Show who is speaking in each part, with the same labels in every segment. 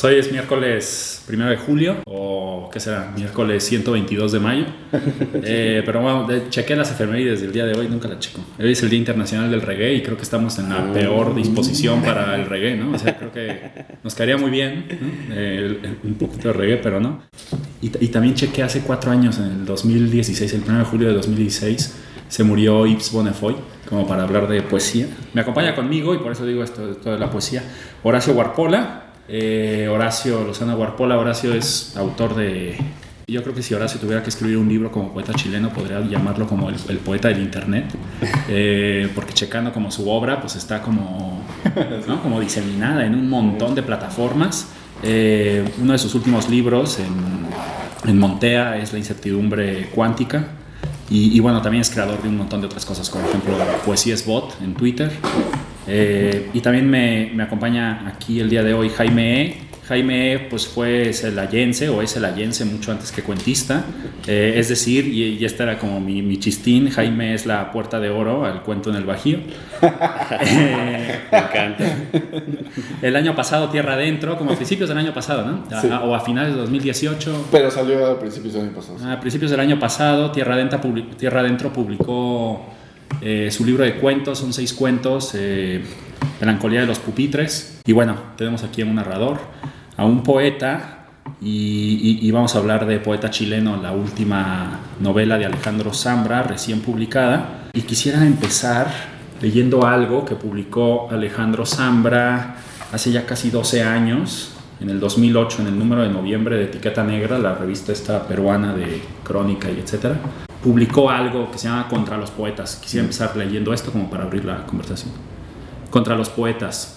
Speaker 1: Pues hoy es miércoles 1 de julio, o ¿qué será? Miércoles 122 de mayo. Eh, pero bueno, de, chequé las efemérides del día de hoy, nunca la checo. Hoy es el Día Internacional del Reggae y creo que estamos en la peor disposición para el reggae, ¿no? O sea, creo que nos caería muy bien ¿no? Eh, el- un poquito de reggae, pero no. Y, y también chequé hace cuatro años, en el 2016, el 1 de julio de 2016, se murió Yves Bonnefoy, como para hablar de poesía. Me acompaña conmigo, y por eso digo esto, esto de la poesía, Horacio Guarpola. Eh, Horacio Lozano Guarpola, Horacio es autor de... Yo creo que si Horacio tuviera que escribir un libro como poeta chileno, podría llamarlo como el, el poeta del internet, Eh, porque checando como su obra, pues está como, ¿no? como diseminada en un montón de plataformas. Eh, uno de sus últimos libros en, en Montea es La incertidumbre cuántica. Y, y bueno, también es creador de un montón de otras cosas, como por ejemplo Poesía es Bot en Twitter. Eh, y también me, me acompaña aquí el día de hoy Jaime E. Jaime E, pues fue celayense o es celayense mucho antes que cuentista. Eh, es decir, y, y este era como mi, mi chistín, Jaime es la puerta de oro al cuento en el Bajío. Eh,
Speaker 2: Me encanta.
Speaker 1: el año pasado, Tierra Adentro, como a principios del año pasado, ¿no? A-
Speaker 3: Sí.
Speaker 1: a- o a finales de 2018.
Speaker 3: Pero salió a principios del año pasado.
Speaker 1: A principios del año pasado, Tierra Adentro, Tierra Adentro publicó eh, su libro de cuentos, son seis cuentos, eh, Melancolía de los Pupitres. Y bueno, tenemos aquí a un narrador, a un poeta, y, y- vamos a hablar de Poeta Chileno, la última novela de Alejandro Zambra, recién publicada. Y quisiera empezar leyendo algo que publicó Alejandro Zambra hace ya casi 12 años, en el 2008, en el número de noviembre de Etiqueta Negra, la revista esta peruana de crónica y etcétera, publicó algo que se llama Contra los Poetas. Quisiera empezar leyendo esto como para abrir la conversación. Contra los Poetas.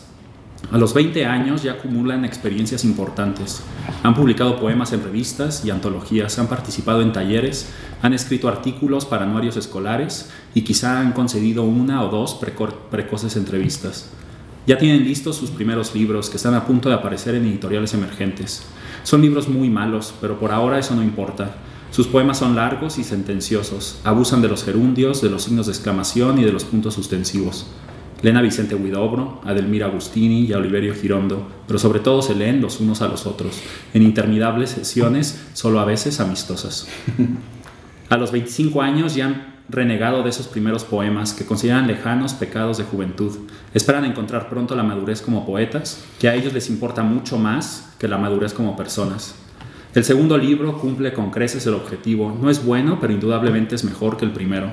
Speaker 1: A los 20 años ya acumulan experiencias importantes. Han publicado poemas en revistas y antologías, han participado en talleres, han escrito artículos para anuarios escolares y quizá han concedido una o dos preco- precoces entrevistas. Ya tienen listos sus primeros libros que están a punto de aparecer en editoriales emergentes. Son libros muy malos, pero por ahora eso no importa. Sus poemas son largos y sentenciosos, abusan de los gerundios, de los signos de exclamación y de los puntos suspensivos. Leen a Vicente Huidobro, a Delmira Agustini y Oliverio Girondo, pero sobre todo se leen los unos a los otros, en interminables sesiones, solo a veces amistosas. A los 25 años ya han renegado de esos primeros poemas que consideran lejanos pecados de juventud. Esperan encontrar pronto la madurez como poetas, que a ellos les importa mucho más que la madurez como personas. El segundo libro cumple con creces el objetivo. No es bueno, pero indudablemente es mejor que el primero.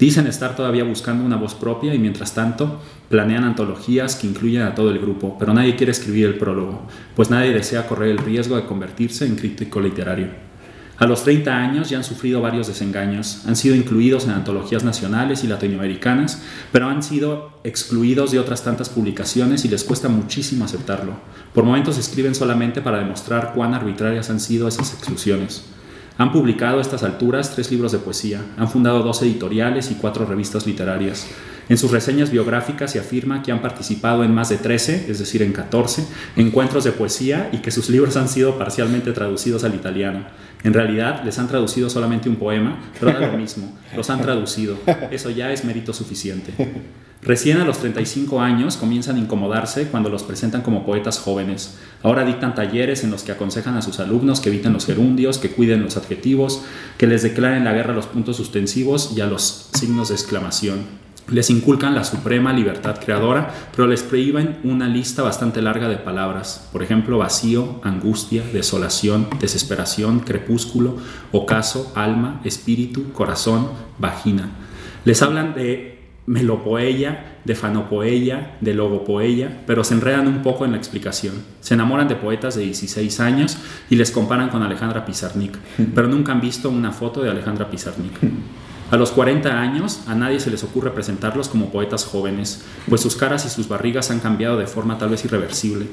Speaker 1: Dicen estar todavía buscando una voz propia y mientras tanto planean antologías que incluyen a todo el grupo, pero nadie quiere escribir el prólogo, pues nadie desea correr el riesgo de convertirse en crítico literario. A los 30 años ya han sufrido varios desengaños, han sido incluidos en antologías nacionales y latinoamericanas, pero han sido excluidos de otras tantas publicaciones y les cuesta muchísimo aceptarlo. Por momentos escriben solamente para demostrar cuán arbitrarias han sido esas exclusiones. Han publicado a estas alturas tres libros de poesía, han fundado dos editoriales y cuatro revistas literarias. En sus reseñas biográficas se afirma que han participado en más de 13, es decir, en 14, encuentros de poesía y que sus libros han sido parcialmente traducidos al italiano. En realidad les han traducido solamente un poema, pero da lo mismo, los han traducido. Eso ya es mérito suficiente. Recién a los 35 años comienzan a incomodarse cuando los presentan como poetas jóvenes. Ahora dictan talleres en los que aconsejan a sus alumnos que eviten los gerundios, que cuiden los adjetivos, que les declaren la guerra a los puntos suspensivos y a los signos de exclamación. Les inculcan la suprema libertad creadora, pero les prohíben una lista bastante larga de palabras. Por ejemplo, vacío, angustia, desolación, desesperación, crepúsculo, ocaso, alma, espíritu, corazón, vagina. Les hablan de melopoeia, de fanopoeia, de logopoeia, pero se enredan un poco en la explicación. Se enamoran de poetas de 16 años y les comparan con Alejandra Pizarnik, pero nunca han visto una foto de Alejandra Pizarnik. A los 40 años, a nadie se les ocurre presentarlos como poetas jóvenes, pues sus caras y sus barrigas han cambiado de forma tal vez irreversible.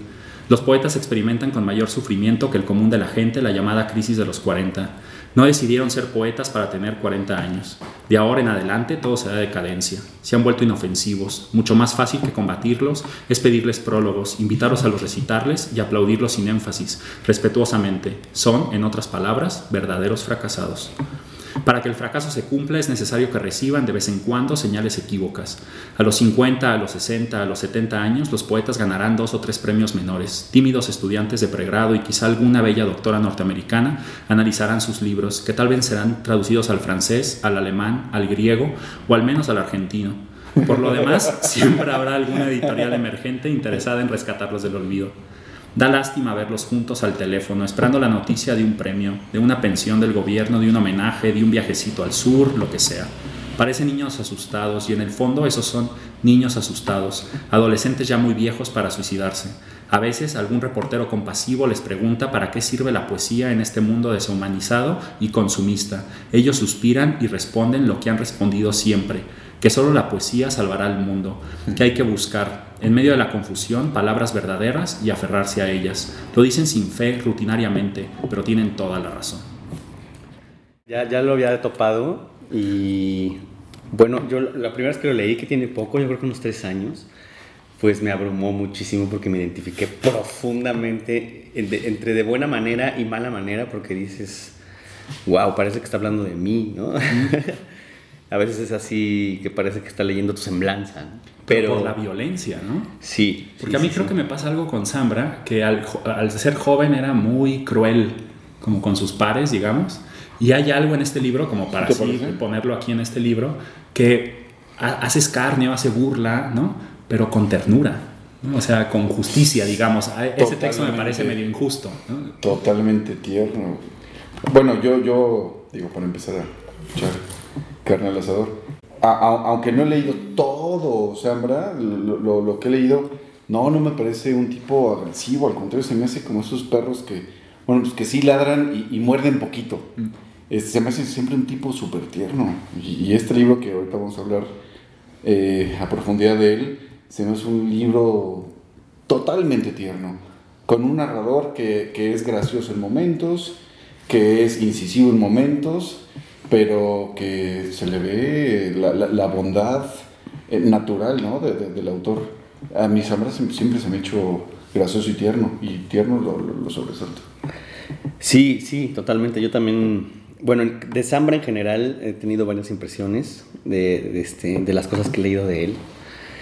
Speaker 1: Los poetas experimentan con mayor sufrimiento que el común de la gente la llamada crisis de los 40. No decidieron ser poetas para tener 40 años. De ahora en adelante todo se da decadencia. Se han vuelto inofensivos. Mucho más fácil que combatirlos es pedirles prólogos, invitarlos a los recitarles y aplaudirlos sin énfasis, respetuosamente. Son, en otras palabras, verdaderos fracasados. Para que el fracaso se cumpla es necesario que reciban de vez en cuando señales equívocas. A los 50, a los 60, a los 70 años, los poetas ganarán dos o tres premios menores. Tímidos estudiantes de pregrado y quizá alguna bella doctora norteamericana analizarán sus libros, que tal vez serán traducidos al francés, al alemán, al griego o al menos al argentino. Por lo demás, siempre habrá alguna editorial emergente interesada en rescatarlos del olvido. Da lástima verlos juntos al teléfono, esperando la noticia de un premio, de una pensión del gobierno, de un homenaje, de un viajecito al sur, lo que sea. Parecen niños asustados y en el fondo esos son niños asustados, adolescentes ya muy viejos para suicidarse. A veces algún reportero compasivo les pregunta para qué sirve la poesía en este mundo deshumanizado y consumista. Ellos suspiran y responden lo que han respondido siempre, que solo la poesía salvará al mundo, que hay que buscar, en medio de la confusión, palabras verdaderas y aferrarse a ellas. Lo dicen sin fe, rutinariamente, pero tienen toda la razón.
Speaker 2: Ya, ya lo había topado y bueno, yo la primera vez que lo leí, que tiene poco, yo creo que unos tres años, pues me abrumó muchísimo porque me identifiqué profundamente entre de buena manera y mala manera porque dices, wow, parece que está hablando de mí, ¿no? A veces es así que parece que está leyendo tu semblanza.
Speaker 1: Pero por la violencia, ¿no?
Speaker 2: Sí.
Speaker 1: Porque a mí creo que me pasa algo con Zambra, que al, ser joven era muy cruel, como con sus pares, digamos. Y hay algo en este libro, como para así ponerlo aquí en este libro, que hace escarnio, hace burla, ¿no? Pero con ternura. O sea, con justicia, digamos. Ese texto me parece medio injusto.
Speaker 3: Totalmente tierno. Bueno, yo, yo digo, para empezar a escuchar carne al asador. aunque no he leído todo Zambra, lo, lo, que he leído, no, no me parece un tipo agresivo, al contrario, se me hace como esos perros que, bueno, pues que sí ladran y, muerden poquito. Mm. se me hace siempre un tipo súper tierno. Y, este libro que ahorita vamos a hablar eh, a profundidad de él, se me hace un libro totalmente tierno, con un narrador que, que es gracioso en momentos, que es incisivo en momentos, pero que se le ve la, la, bondad eh, natural ¿no? de, del autor. A mis Zambra siempre se me ha hecho gracioso y tierno, y tierno lo, lo, sobresalto.
Speaker 2: Sí, sí, totalmente. Yo también, bueno, de Zambra en general he tenido varias impresiones de, de, este, de las cosas que he leído de él.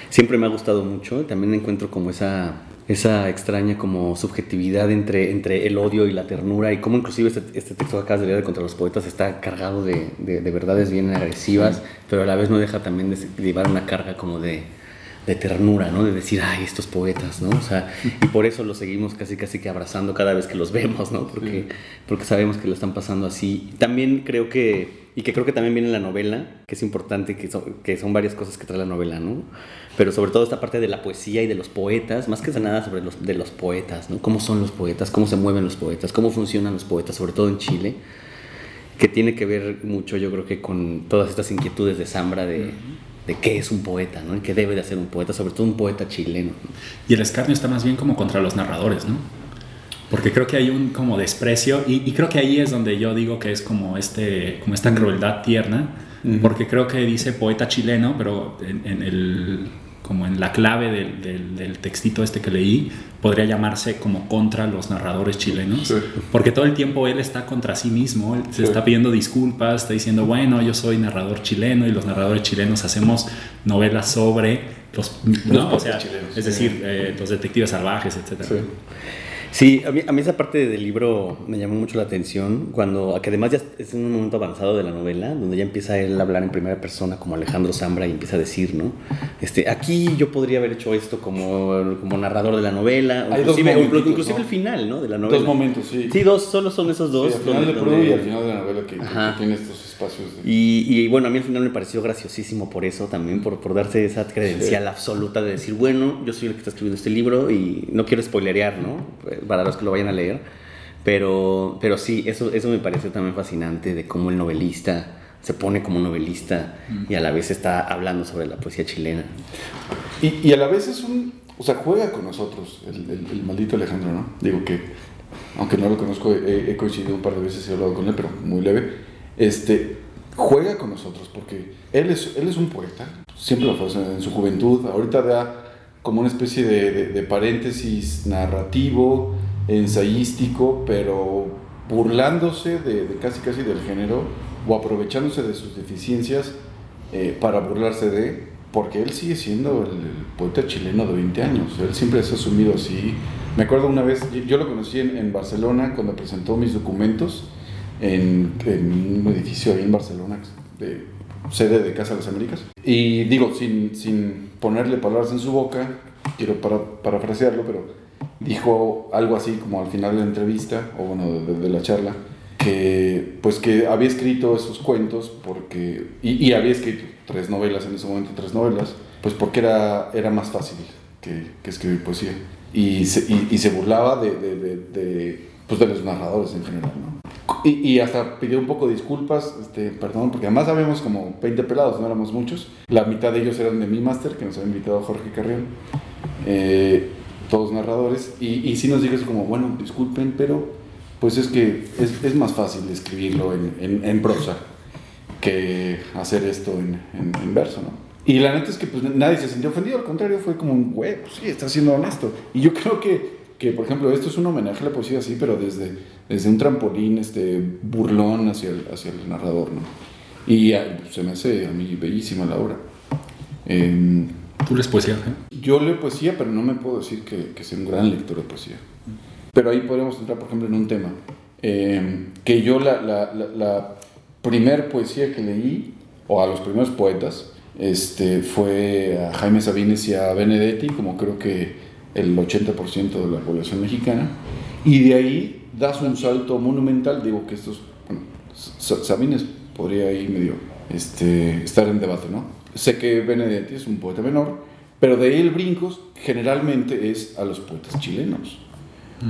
Speaker 2: Siempre me ha gustado mucho, también encuentro como esa esa extraña como subjetividad entre, entre el odio y la ternura y cómo inclusive este, este texto que acabas de leer contra los poetas está cargado de, de, verdades bien agresivas, pero a la vez no deja también de llevar una carga como de, de ternura, ¿no? De decir, ay, estos poetas, ¿no? O sea, y por eso los seguimos casi casi que abrazando cada vez que los vemos, ¿no? Porque, porque sabemos que lo están pasando así. También creo que y que creo que también viene en la novela, que es importante, que son, que son varias cosas que trae la novela, ¿no? Pero sobre todo esta parte de la poesía y de los poetas, más que nada sobre los, de los poetas, ¿no? Cómo son los poetas, cómo se mueven los poetas, cómo funcionan los poetas, sobre todo en Chile, que tiene que ver mucho, yo creo que con todas estas inquietudes de Zambra de, de qué es un poeta, ¿no? Y qué debe de hacer un poeta, sobre todo un poeta chileno.
Speaker 1: Y el escarnio está más bien como contra los narradores, ¿no? porque creo que hay un como desprecio y, creo que ahí es donde yo digo que es como, este, como esta crueldad tierna, porque creo que dice poeta chileno, pero en, el, como en la clave del, del, textito este que leí, podría llamarse como contra los narradores chilenos, porque todo el tiempo él está contra sí mismo, él se está pidiendo disculpas, está diciendo, bueno, yo soy narrador chileno y los narradores chilenos hacemos novelas sobre los, no, o sea, es decir, eh, los detectives salvajes, etc.
Speaker 2: Sí, a mí, a mí, esa parte del libro me llamó mucho la atención, cuando, que además ya es en un momento avanzado de la novela, donde ya empieza él a hablar en primera persona como Alejandro Zambra y empieza a decir, ¿no? Este, aquí yo podría haber hecho esto como, como narrador de la novela,
Speaker 3: Hay inclusive,
Speaker 2: momentos, inclusive el final, ¿no? De la novela.
Speaker 3: Dos momentos, sí.
Speaker 2: Sí, dos, solo son esos dos.
Speaker 3: Sí, al final de donde, y al final de la novela que, que tiene estos espacios.
Speaker 2: Y, y, bueno, a mí al final me pareció graciosísimo por eso también, por, por darse esa credencial absoluta de decir, bueno, yo soy el que está escribiendo este libro y no quiero spoilerear, ¿no? para los que lo vayan a leer. Pero, pero sí, eso, eso me pareció también fascinante de cómo el novelista se pone como novelista mm. y a la vez está hablando sobre la poesía chilena.
Speaker 3: Y, y a la vez es un, o sea, juega con nosotros, el, el, maldito Alejandro, ¿no? Digo que, aunque no lo conozco, he, coincidido un par de veces, he hablado con él, pero muy leve, este, juega con nosotros, porque él es, él es un poeta, siempre lo fue en su juventud, ahorita da como una especie de, de, paréntesis narrativo, ensayístico, pero burlándose de, de casi casi del género o aprovechándose de sus deficiencias eh, para burlarse de, porque él sigue siendo el, el poeta chileno de 20 años, él siempre se ha asumido así. Me acuerdo una vez, yo- yo lo conocí en, en Barcelona cuando presentó mis documentos en, en un edificio ahí en Barcelona, de, sede de Casa de las Américas. Y digo, sin, sin ponerle palabras en su boca, quiero para, parafrasearlo, pero dijo algo así como al final de la entrevista, o bueno, de, de la charla, que pues que había escrito esos cuentos porque, y, y había escrito tres novelas en ese momento, tres novelas, pues porque era, era más fácil que, que escribir poesía. Y se, y, y se burlaba de, de, de, de, pues de los narradores en general, ¿no? Y, y hasta pidió un poco de disculpas, este, perdón, porque además habíamos como 20 pelados, no éramos muchos. La mitad de ellos eran de mi máster, que nos había invitado Jorge Carrión, eh, todos narradores. Y, y sí nos dijo así como, bueno, disculpen, pero pues es que es, es más fácil escribirlo en, en, en prosa que hacer esto en, en, verso, ¿no? Y la neta es que pues, nadie se sintió ofendido, al contrario, fue como un, güey, pues sí, está siendo honesto. Y yo creo que, que, por ejemplo, esto es un homenaje a la poesía, sí, pero desde, desde un trampolín este, burlón hacia el, hacia el narrador, ¿no? Y ah, se me hace a mí bellísima la obra. Eh,
Speaker 1: ¿Tú lees poesía? eh?
Speaker 3: yo leo poesía, pero no me puedo decir que, que sea un gran lector de poesía. Pero ahí podemos entrar, por ejemplo, en un tema. Eh, que yo la, la, la, la primer poesía que leí, o a los primeros poetas, este, fue a Jaime Sabines y a Benedetti, como creo que el 80% de la población mexicana. Y de ahí das un salto monumental, digo que estos, bueno, Sa- Sabines podría ahí medio este, estar en debate, ¿no? Sé que Benedetti es un poeta menor, pero de ahí el brinco generalmente es a los poetas chilenos.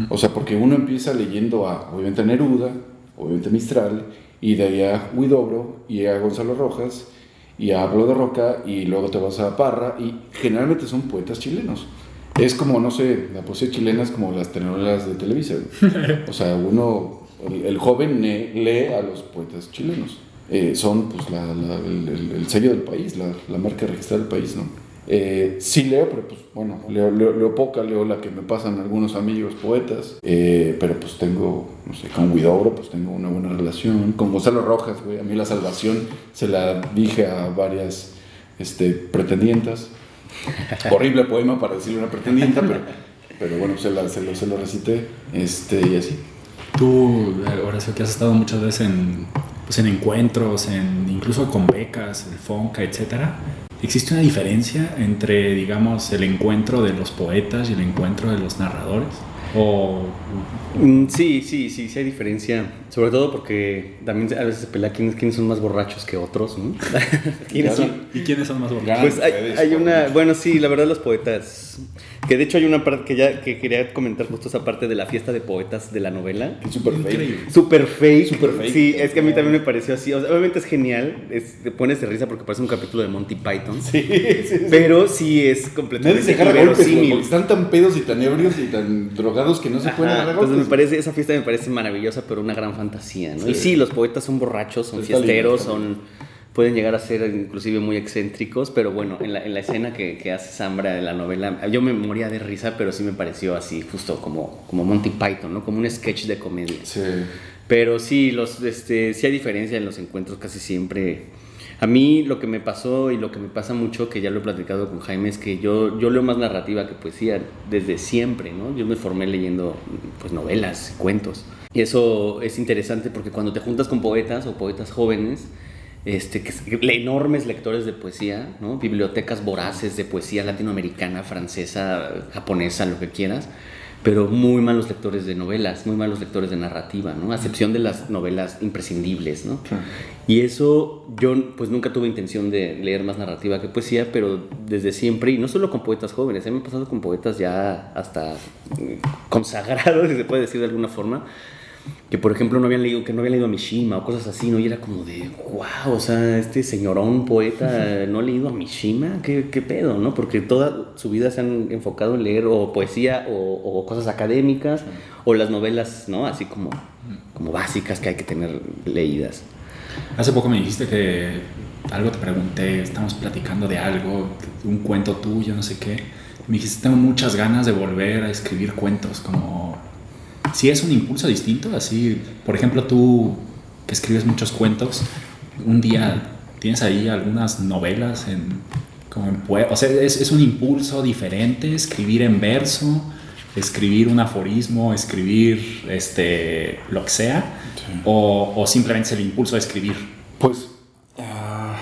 Speaker 3: O sea, porque uno empieza leyendo a, obviamente, a Neruda, obviamente a Mistral, y de ahí a Huidobro, y a Gonzalo Rojas, y a Pablo de Roca, y luego te vas a Parra, y generalmente son poetas chilenos. Es como, no sé, la poesía chilena es como las telenovelas de Televisa. O sea, uno, el, el joven lee a los poetas chilenos. Eh, son pues la, la- el, el- el sello del país, la, la marca registrada del país, ¿no? Eh, sí leo, pero pues bueno, leo, leo, leo poca, leo la que me pasan algunos amigos poetas, eh, pero pues tengo, no sé, con Huidobro pues tengo una buena relación, con Gonzalo Rojas, güey, a mí la salvación se la dije a varias este, pretendientas, horrible poema para decirle una pretendienta, pero, pero bueno, se, la, se, lo, se lo recité, este, y así.
Speaker 1: Tú, Horacio, que has estado muchas veces en, pues, en encuentros, en, incluso con becas, el FONCA, etcétera. ¿Existe una diferencia entre, digamos, el encuentro de los poetas y el encuentro de los narradores? O
Speaker 2: Mm, Sí, sí, sí, sí hay diferencia. Sobre todo porque también a veces se pelea quiénes, quiénes son más borrachos que otros, ¿no? ¿Quiénes son?
Speaker 1: ¿Y quiénes son más borrachos?
Speaker 2: Pues hay, hay una, bueno, sí, la verdad los poetas, que de hecho hay una parte que ya que quería comentar justo esa parte de la fiesta de poetas de la novela.
Speaker 3: Es súper fake.
Speaker 2: Super fake.
Speaker 3: Super fake.
Speaker 2: Sí, es que a mí también me pareció así. O sea, obviamente es genial, es, te pones de risa porque parece un capítulo de Monty Python.
Speaker 3: Sí, sí, sí.
Speaker 2: Pero sí es
Speaker 3: Nadie
Speaker 2: completamente
Speaker 3: se agarra golpes, porque están tan pedos y tan ebrios y tan drogados que no se pueden agarrar
Speaker 2: entonces me parece, esa fiesta me parece maravillosa, pero una gran fantasía, ¿no?
Speaker 3: Sí.
Speaker 2: Y sí, los poetas son borrachos, son
Speaker 3: lindo,
Speaker 2: fiesteros, son pueden llegar a ser inclusive muy excéntricos, pero bueno, en la, en la escena que, que hace Zambra de la novela, yo me moría de risa, pero sí me pareció así, justo como, como Monty Python, ¿no? Como un sketch de comedia.
Speaker 3: Sí.
Speaker 2: Pero sí, los, este, sí hay diferencia en los encuentros casi siempre. A mí lo que me pasó y lo que me pasa mucho, que ya lo he platicado con Jaime, es que yo, yo leo más narrativa que poesía desde siempre, ¿no? Yo me formé leyendo pues novelas, cuentos. Y eso es interesante porque cuando te juntas con poetas o poetas jóvenes, este, enormes lectores de poesía, ¿no? bibliotecas voraces de poesía latinoamericana, francesa, japonesa, lo que quieras, pero muy malos lectores de novelas, muy malos lectores de narrativa, ¿no? A excepción de las novelas imprescindibles, ¿no?
Speaker 3: Claro.
Speaker 2: Y eso yo pues nunca tuve intención de leer más narrativa que poesía, pero desde siempre, y no solo con poetas jóvenes, a mí me ha pasado con poetas ya hasta eh, consagrados, si se puede decir de alguna forma, que por ejemplo no habían leído, que no habían leído a Mishima o cosas así, ¿no? Y era como de, wow, o sea, este señorón poeta no ha leído a Mishima, ¿qué, qué pedo, no? Porque toda su vida se han enfocado en leer o poesía o, o cosas académicas o las novelas, ¿no? Así como, como básicas que hay que tener leídas.
Speaker 1: Hace poco me dijiste que algo te pregunté, estamos platicando de algo, un cuento tuyo, no sé qué. Me dijiste, tengo muchas ganas de volver a escribir cuentos, como si es un impulso distinto, así, por ejemplo, tú que escribes muchos cuentos, un día tienes ahí algunas novelas en, como en o sea, es, es un impulso diferente, escribir en verso, escribir un aforismo, escribir este, lo que sea, o, o simplemente es el impulso de escribir.
Speaker 3: Pues, ah,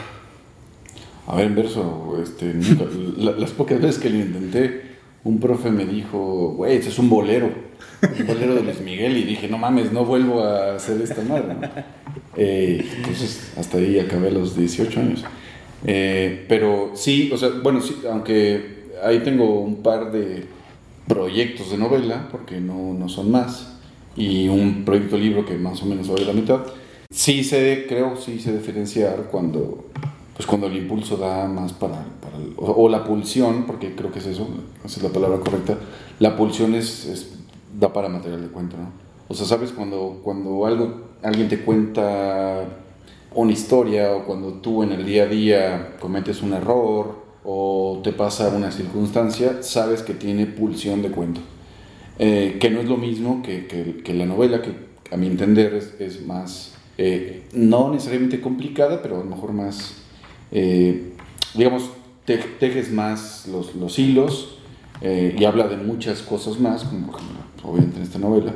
Speaker 3: a ver, en verso, este, nunca- la- las pocas veces que lo intenté, un profe me dijo, güey, ese es un bolero, un bolero de Luis Miguel, y dije, no mames, no vuelvo a hacer esta madre. Eh, entonces, hasta ahí acabé los 18 años. Eh, pero sí, o sea, bueno, sí, aunque ahí tengo un par de proyectos de novela, porque no, no son más, y un proyecto libro que más o menos a la mitad, sí sé, creo, sí sé diferenciar cuando, pues cuando el impulso da más para, el- o, la pulsión, porque creo que es eso, esa es la palabra correcta, la pulsión es, da para material de cuento, ¿no? O sea, sabes, cuando, cuando algo, alguien te cuenta una historia o cuando tú en el día a día cometes un error o te pasa una circunstancia, sabes que tiene pulsión de cuento. Eh, que no es lo mismo que, que- la novela, que a mi entender es, es más, eh, no necesariamente complicada, pero a lo mejor más, eh, digamos, te- tejes más los, los hilos eh, y habla de muchas cosas más, como obviamente en esta novela.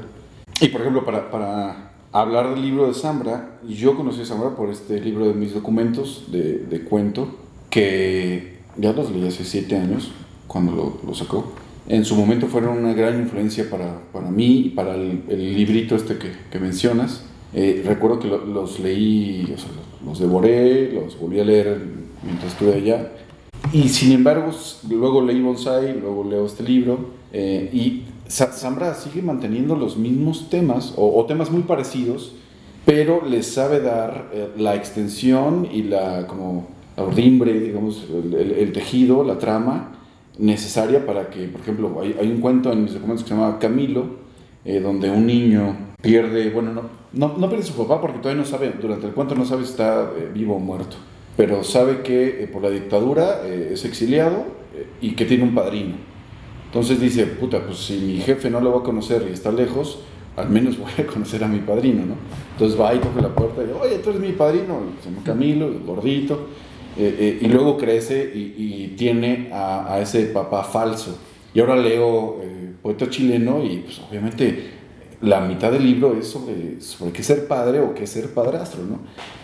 Speaker 3: Y por ejemplo, para, para hablar del libro de Zambra, yo conocí a Zambra por este libro de mis documentos de, de cuento, que ya los leí hace siete años, cuando lo, lo sacó. En su momento fueron una gran influencia para, para mí y para el, el librito este que, que mencionas. Eh, recuerdo que lo- los leí, o sea, los, devoré, los volví a leer mientras estuve allá. Y sin embargo, luego leí Bonsai, luego leo este libro, eh, y Zambra sigue manteniendo los mismos temas, o, o temas muy parecidos, pero les sabe dar eh, la extensión y la, como, la urdimbre, digamos, el, el- el tejido, la trama necesaria para que, por ejemplo, hay, hay un cuento en mis documentos que se llama Camilo, eh, donde un niño pierde, bueno, no, no, no pierde su papá porque todavía no sabe, durante el cuento no sabe si está eh, vivo o muerto, pero sabe que eh, por la dictadura eh, es exiliado y que tiene un padrino. Entonces dice, puta, pues si mi jefe no lo va a conocer y está lejos, al menos voy a conocer a mi padrino, ¿no? Entonces va y toca la puerta y, oye, tú eres mi padrino, se llama Camilo, gordito, y luego crece y, tiene a, a ese papá falso. Y ahora leo Poeta Chileno y pues obviamente la mitad del libro es sobre, sobre qué ser padre o qué ser padrastro, ¿no?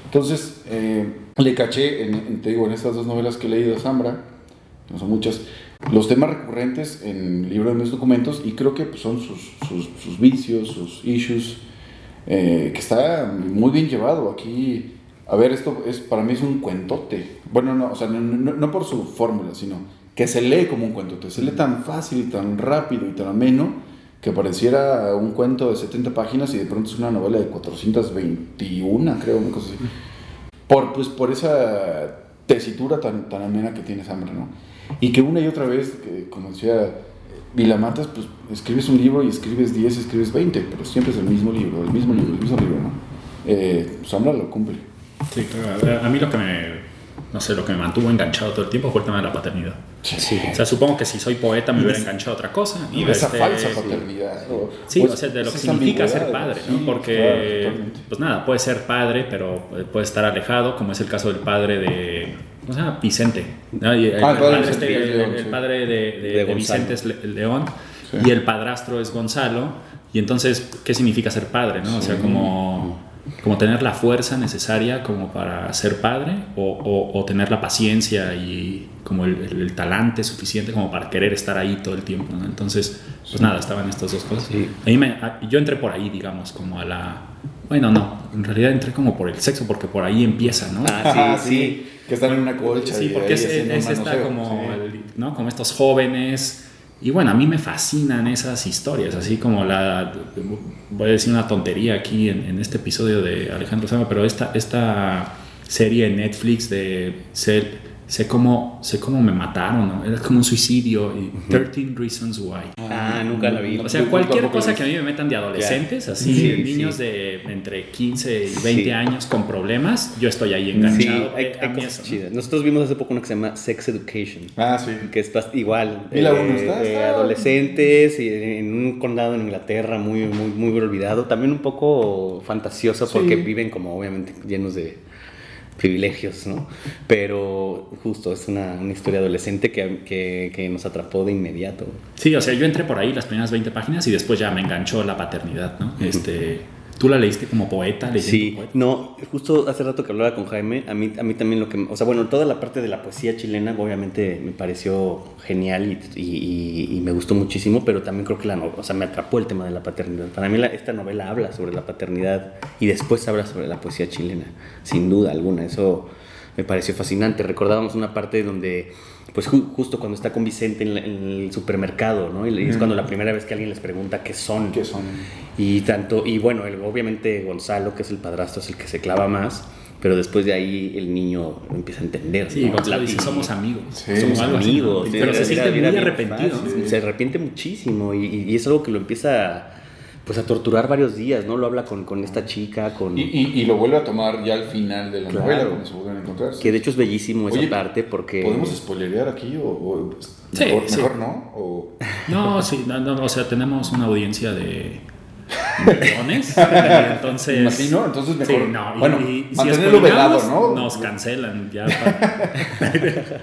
Speaker 3: Entonces, eh, le caché, en, en- te digo, en estas dos novelas que he leído Zambra, no son muchas, los temas recurrentes en el libro de mis documentos y creo que pues, son sus, sus, sus vicios, sus issues, eh, que está muy bien llevado aquí. A ver, esto es para mí es un cuentote. Bueno, no, o sea, no, no- no por su fórmula, sino que se lee como un cuentote. Se lee tan fácil y tan rápido y tan ameno que pareciera un cuento de 70 páginas y de pronto es una novela de 421, creo, una cosa así. Por, pues, por esa tesitura tan, tan amena que tiene Zambra, ¿no? Y que una y otra vez, que, como decía Vilamatas, pues escribes un libro y escribes 10, escribes 20, pero siempre es el mismo libro, el mismo libro, el mismo libro, ¿no? Eh, Zambra lo cumple.
Speaker 1: Sí, claro. A mí lo que me, no sé, lo que me mantuvo enganchado todo el tiempo fue el tema de la paternidad.
Speaker 2: Sí.
Speaker 1: O sea, supongo que si soy poeta me hubiera enganchado a otra cosa.
Speaker 3: Y
Speaker 1: ¿no?
Speaker 3: esa
Speaker 1: Este,
Speaker 3: falsa paternidad. o-
Speaker 1: Sí,
Speaker 3: pues,
Speaker 1: o sea, de lo que significa ser padre,
Speaker 3: sí,
Speaker 1: ¿no? Porque,
Speaker 3: claro,
Speaker 1: pues nada, puede ser padre, pero puede estar alejado, como es el caso del padre de, ¿cómo se llama? Vicente. ¿no? Y el,
Speaker 3: Ah, el padre de Vicente,
Speaker 1: este,
Speaker 3: es
Speaker 1: el-
Speaker 3: León,
Speaker 1: el
Speaker 3: sí.
Speaker 1: padre de, de-
Speaker 2: De
Speaker 1: de
Speaker 2: Gonzalo.
Speaker 1: Vicente es Le- León
Speaker 3: Sí.
Speaker 1: y el padrastro es Gonzalo. Y entonces, ¿qué significa ser padre, no? O sea, como, como tener la fuerza necesaria como para ser padre o, o- o tener la paciencia y como el, el- el talante suficiente como para querer estar ahí todo el tiempo, ¿no? Entonces, pues nada, estaban estas dos cosas.
Speaker 2: Sí.
Speaker 1: A mí me- a- yo entré por ahí, digamos, como a la... Bueno, no, en realidad entré como por el sexo, porque por ahí empieza, ¿no?
Speaker 2: Ah, sí, sí.
Speaker 3: Que están en una colcha.
Speaker 1: Sí,
Speaker 3: y
Speaker 1: porque
Speaker 3: ahí
Speaker 1: es, esta
Speaker 3: manoseo,
Speaker 1: como,
Speaker 3: sí.
Speaker 1: el- ¿no? como estos jóvenes. Y bueno, a mí me fascinan esas historias, así como la, voy a decir una tontería aquí en, este episodio de Alejandro Sama, pero esta, esta serie en Netflix de Cel- sé cómo, sé cómo me mataron, ¿no? Era como un suicidio y 13 Reasons Why.
Speaker 2: Ah, nunca la vi.
Speaker 1: O sea, cualquier cosa que a mí me metan de adolescentes, así,
Speaker 2: Sí,
Speaker 1: niños
Speaker 2: sí.
Speaker 1: de entre 15 y 20
Speaker 2: Sí.
Speaker 1: años con problemas, yo estoy ahí
Speaker 2: Sí,
Speaker 1: enganchado.
Speaker 2: hay,
Speaker 1: Eh,
Speaker 2: hay
Speaker 1: mí
Speaker 2: cosas
Speaker 1: eso.
Speaker 2: Nosotros vimos hace poco una que se llama Sex Education.
Speaker 3: Ah, sí.
Speaker 2: que es igual
Speaker 3: Y la uno está-
Speaker 2: eh,
Speaker 3: está-
Speaker 2: adolescentes y en un condado en Inglaterra muy muy muy olvidado también un poco fantasioso porque
Speaker 3: Sí.
Speaker 2: viven como obviamente llenos de privilegios no pero justo es una, una historia adolescente que, que, que nos atrapó de inmediato.
Speaker 1: Sí, o sea, yo entré por ahí las primeras 20 páginas y después ya me enganchó la paternidad, ¿no? Este, ¿Tú la leíste como poeta?
Speaker 2: Sí,
Speaker 1: poeta?
Speaker 2: no, justo hace rato que hablaba con Jaime, a mí, a mí también lo que, o sea, bueno, toda la parte de la poesía chilena obviamente me pareció genial y, y- y me gustó muchísimo, pero también creo que la o sea, me atrapó el tema de la paternidad. Para mí la- esta novela habla sobre la paternidad y después habla sobre la poesía chilena, sin duda alguna, eso me pareció fascinante. Recordábamos una parte donde, pues ju- justo cuando está con Vicente en, la- en el supermercado, ¿no? Y es cuando la primera vez que alguien les pregunta qué son.
Speaker 3: ¿Qué son?
Speaker 2: Y tanto, y bueno, el- obviamente Gonzalo, que es el padrastro, es el que se clava más, pero después de ahí el niño empieza a entender.
Speaker 1: Sí,
Speaker 2: ¿no?
Speaker 1: Gonzalo dice,
Speaker 2: y-
Speaker 1: somos amigos.
Speaker 3: Sí,
Speaker 2: somos amigos.
Speaker 1: Pero se siente
Speaker 2: era-
Speaker 1: muy arrepentido.
Speaker 2: fácil,
Speaker 1: ¿no?
Speaker 2: Se arrepiente muchísimo y, y- y es algo que lo empieza pues a torturar varios días, ¿no? Lo habla con, con esta chica, con...
Speaker 3: Y, y, y lo vuelve a tomar ya al final de la
Speaker 2: Claro.
Speaker 3: novela, cuando se vuelven a encontrar.
Speaker 2: que de hecho es bellísimo esa parte porque...
Speaker 3: ¿Podemos spoilerear aquí o, o
Speaker 1: Sí,
Speaker 3: mejor,
Speaker 1: sí.
Speaker 3: mejor no? O,
Speaker 1: No, sí, no, no, o sea, tenemos una audiencia de millones. entonces.
Speaker 3: Imagino, entonces mejor-
Speaker 1: Sí, no, y-
Speaker 3: bueno,
Speaker 1: y, si
Speaker 3: velado, ¿no?
Speaker 1: Nos cancelan ya. para-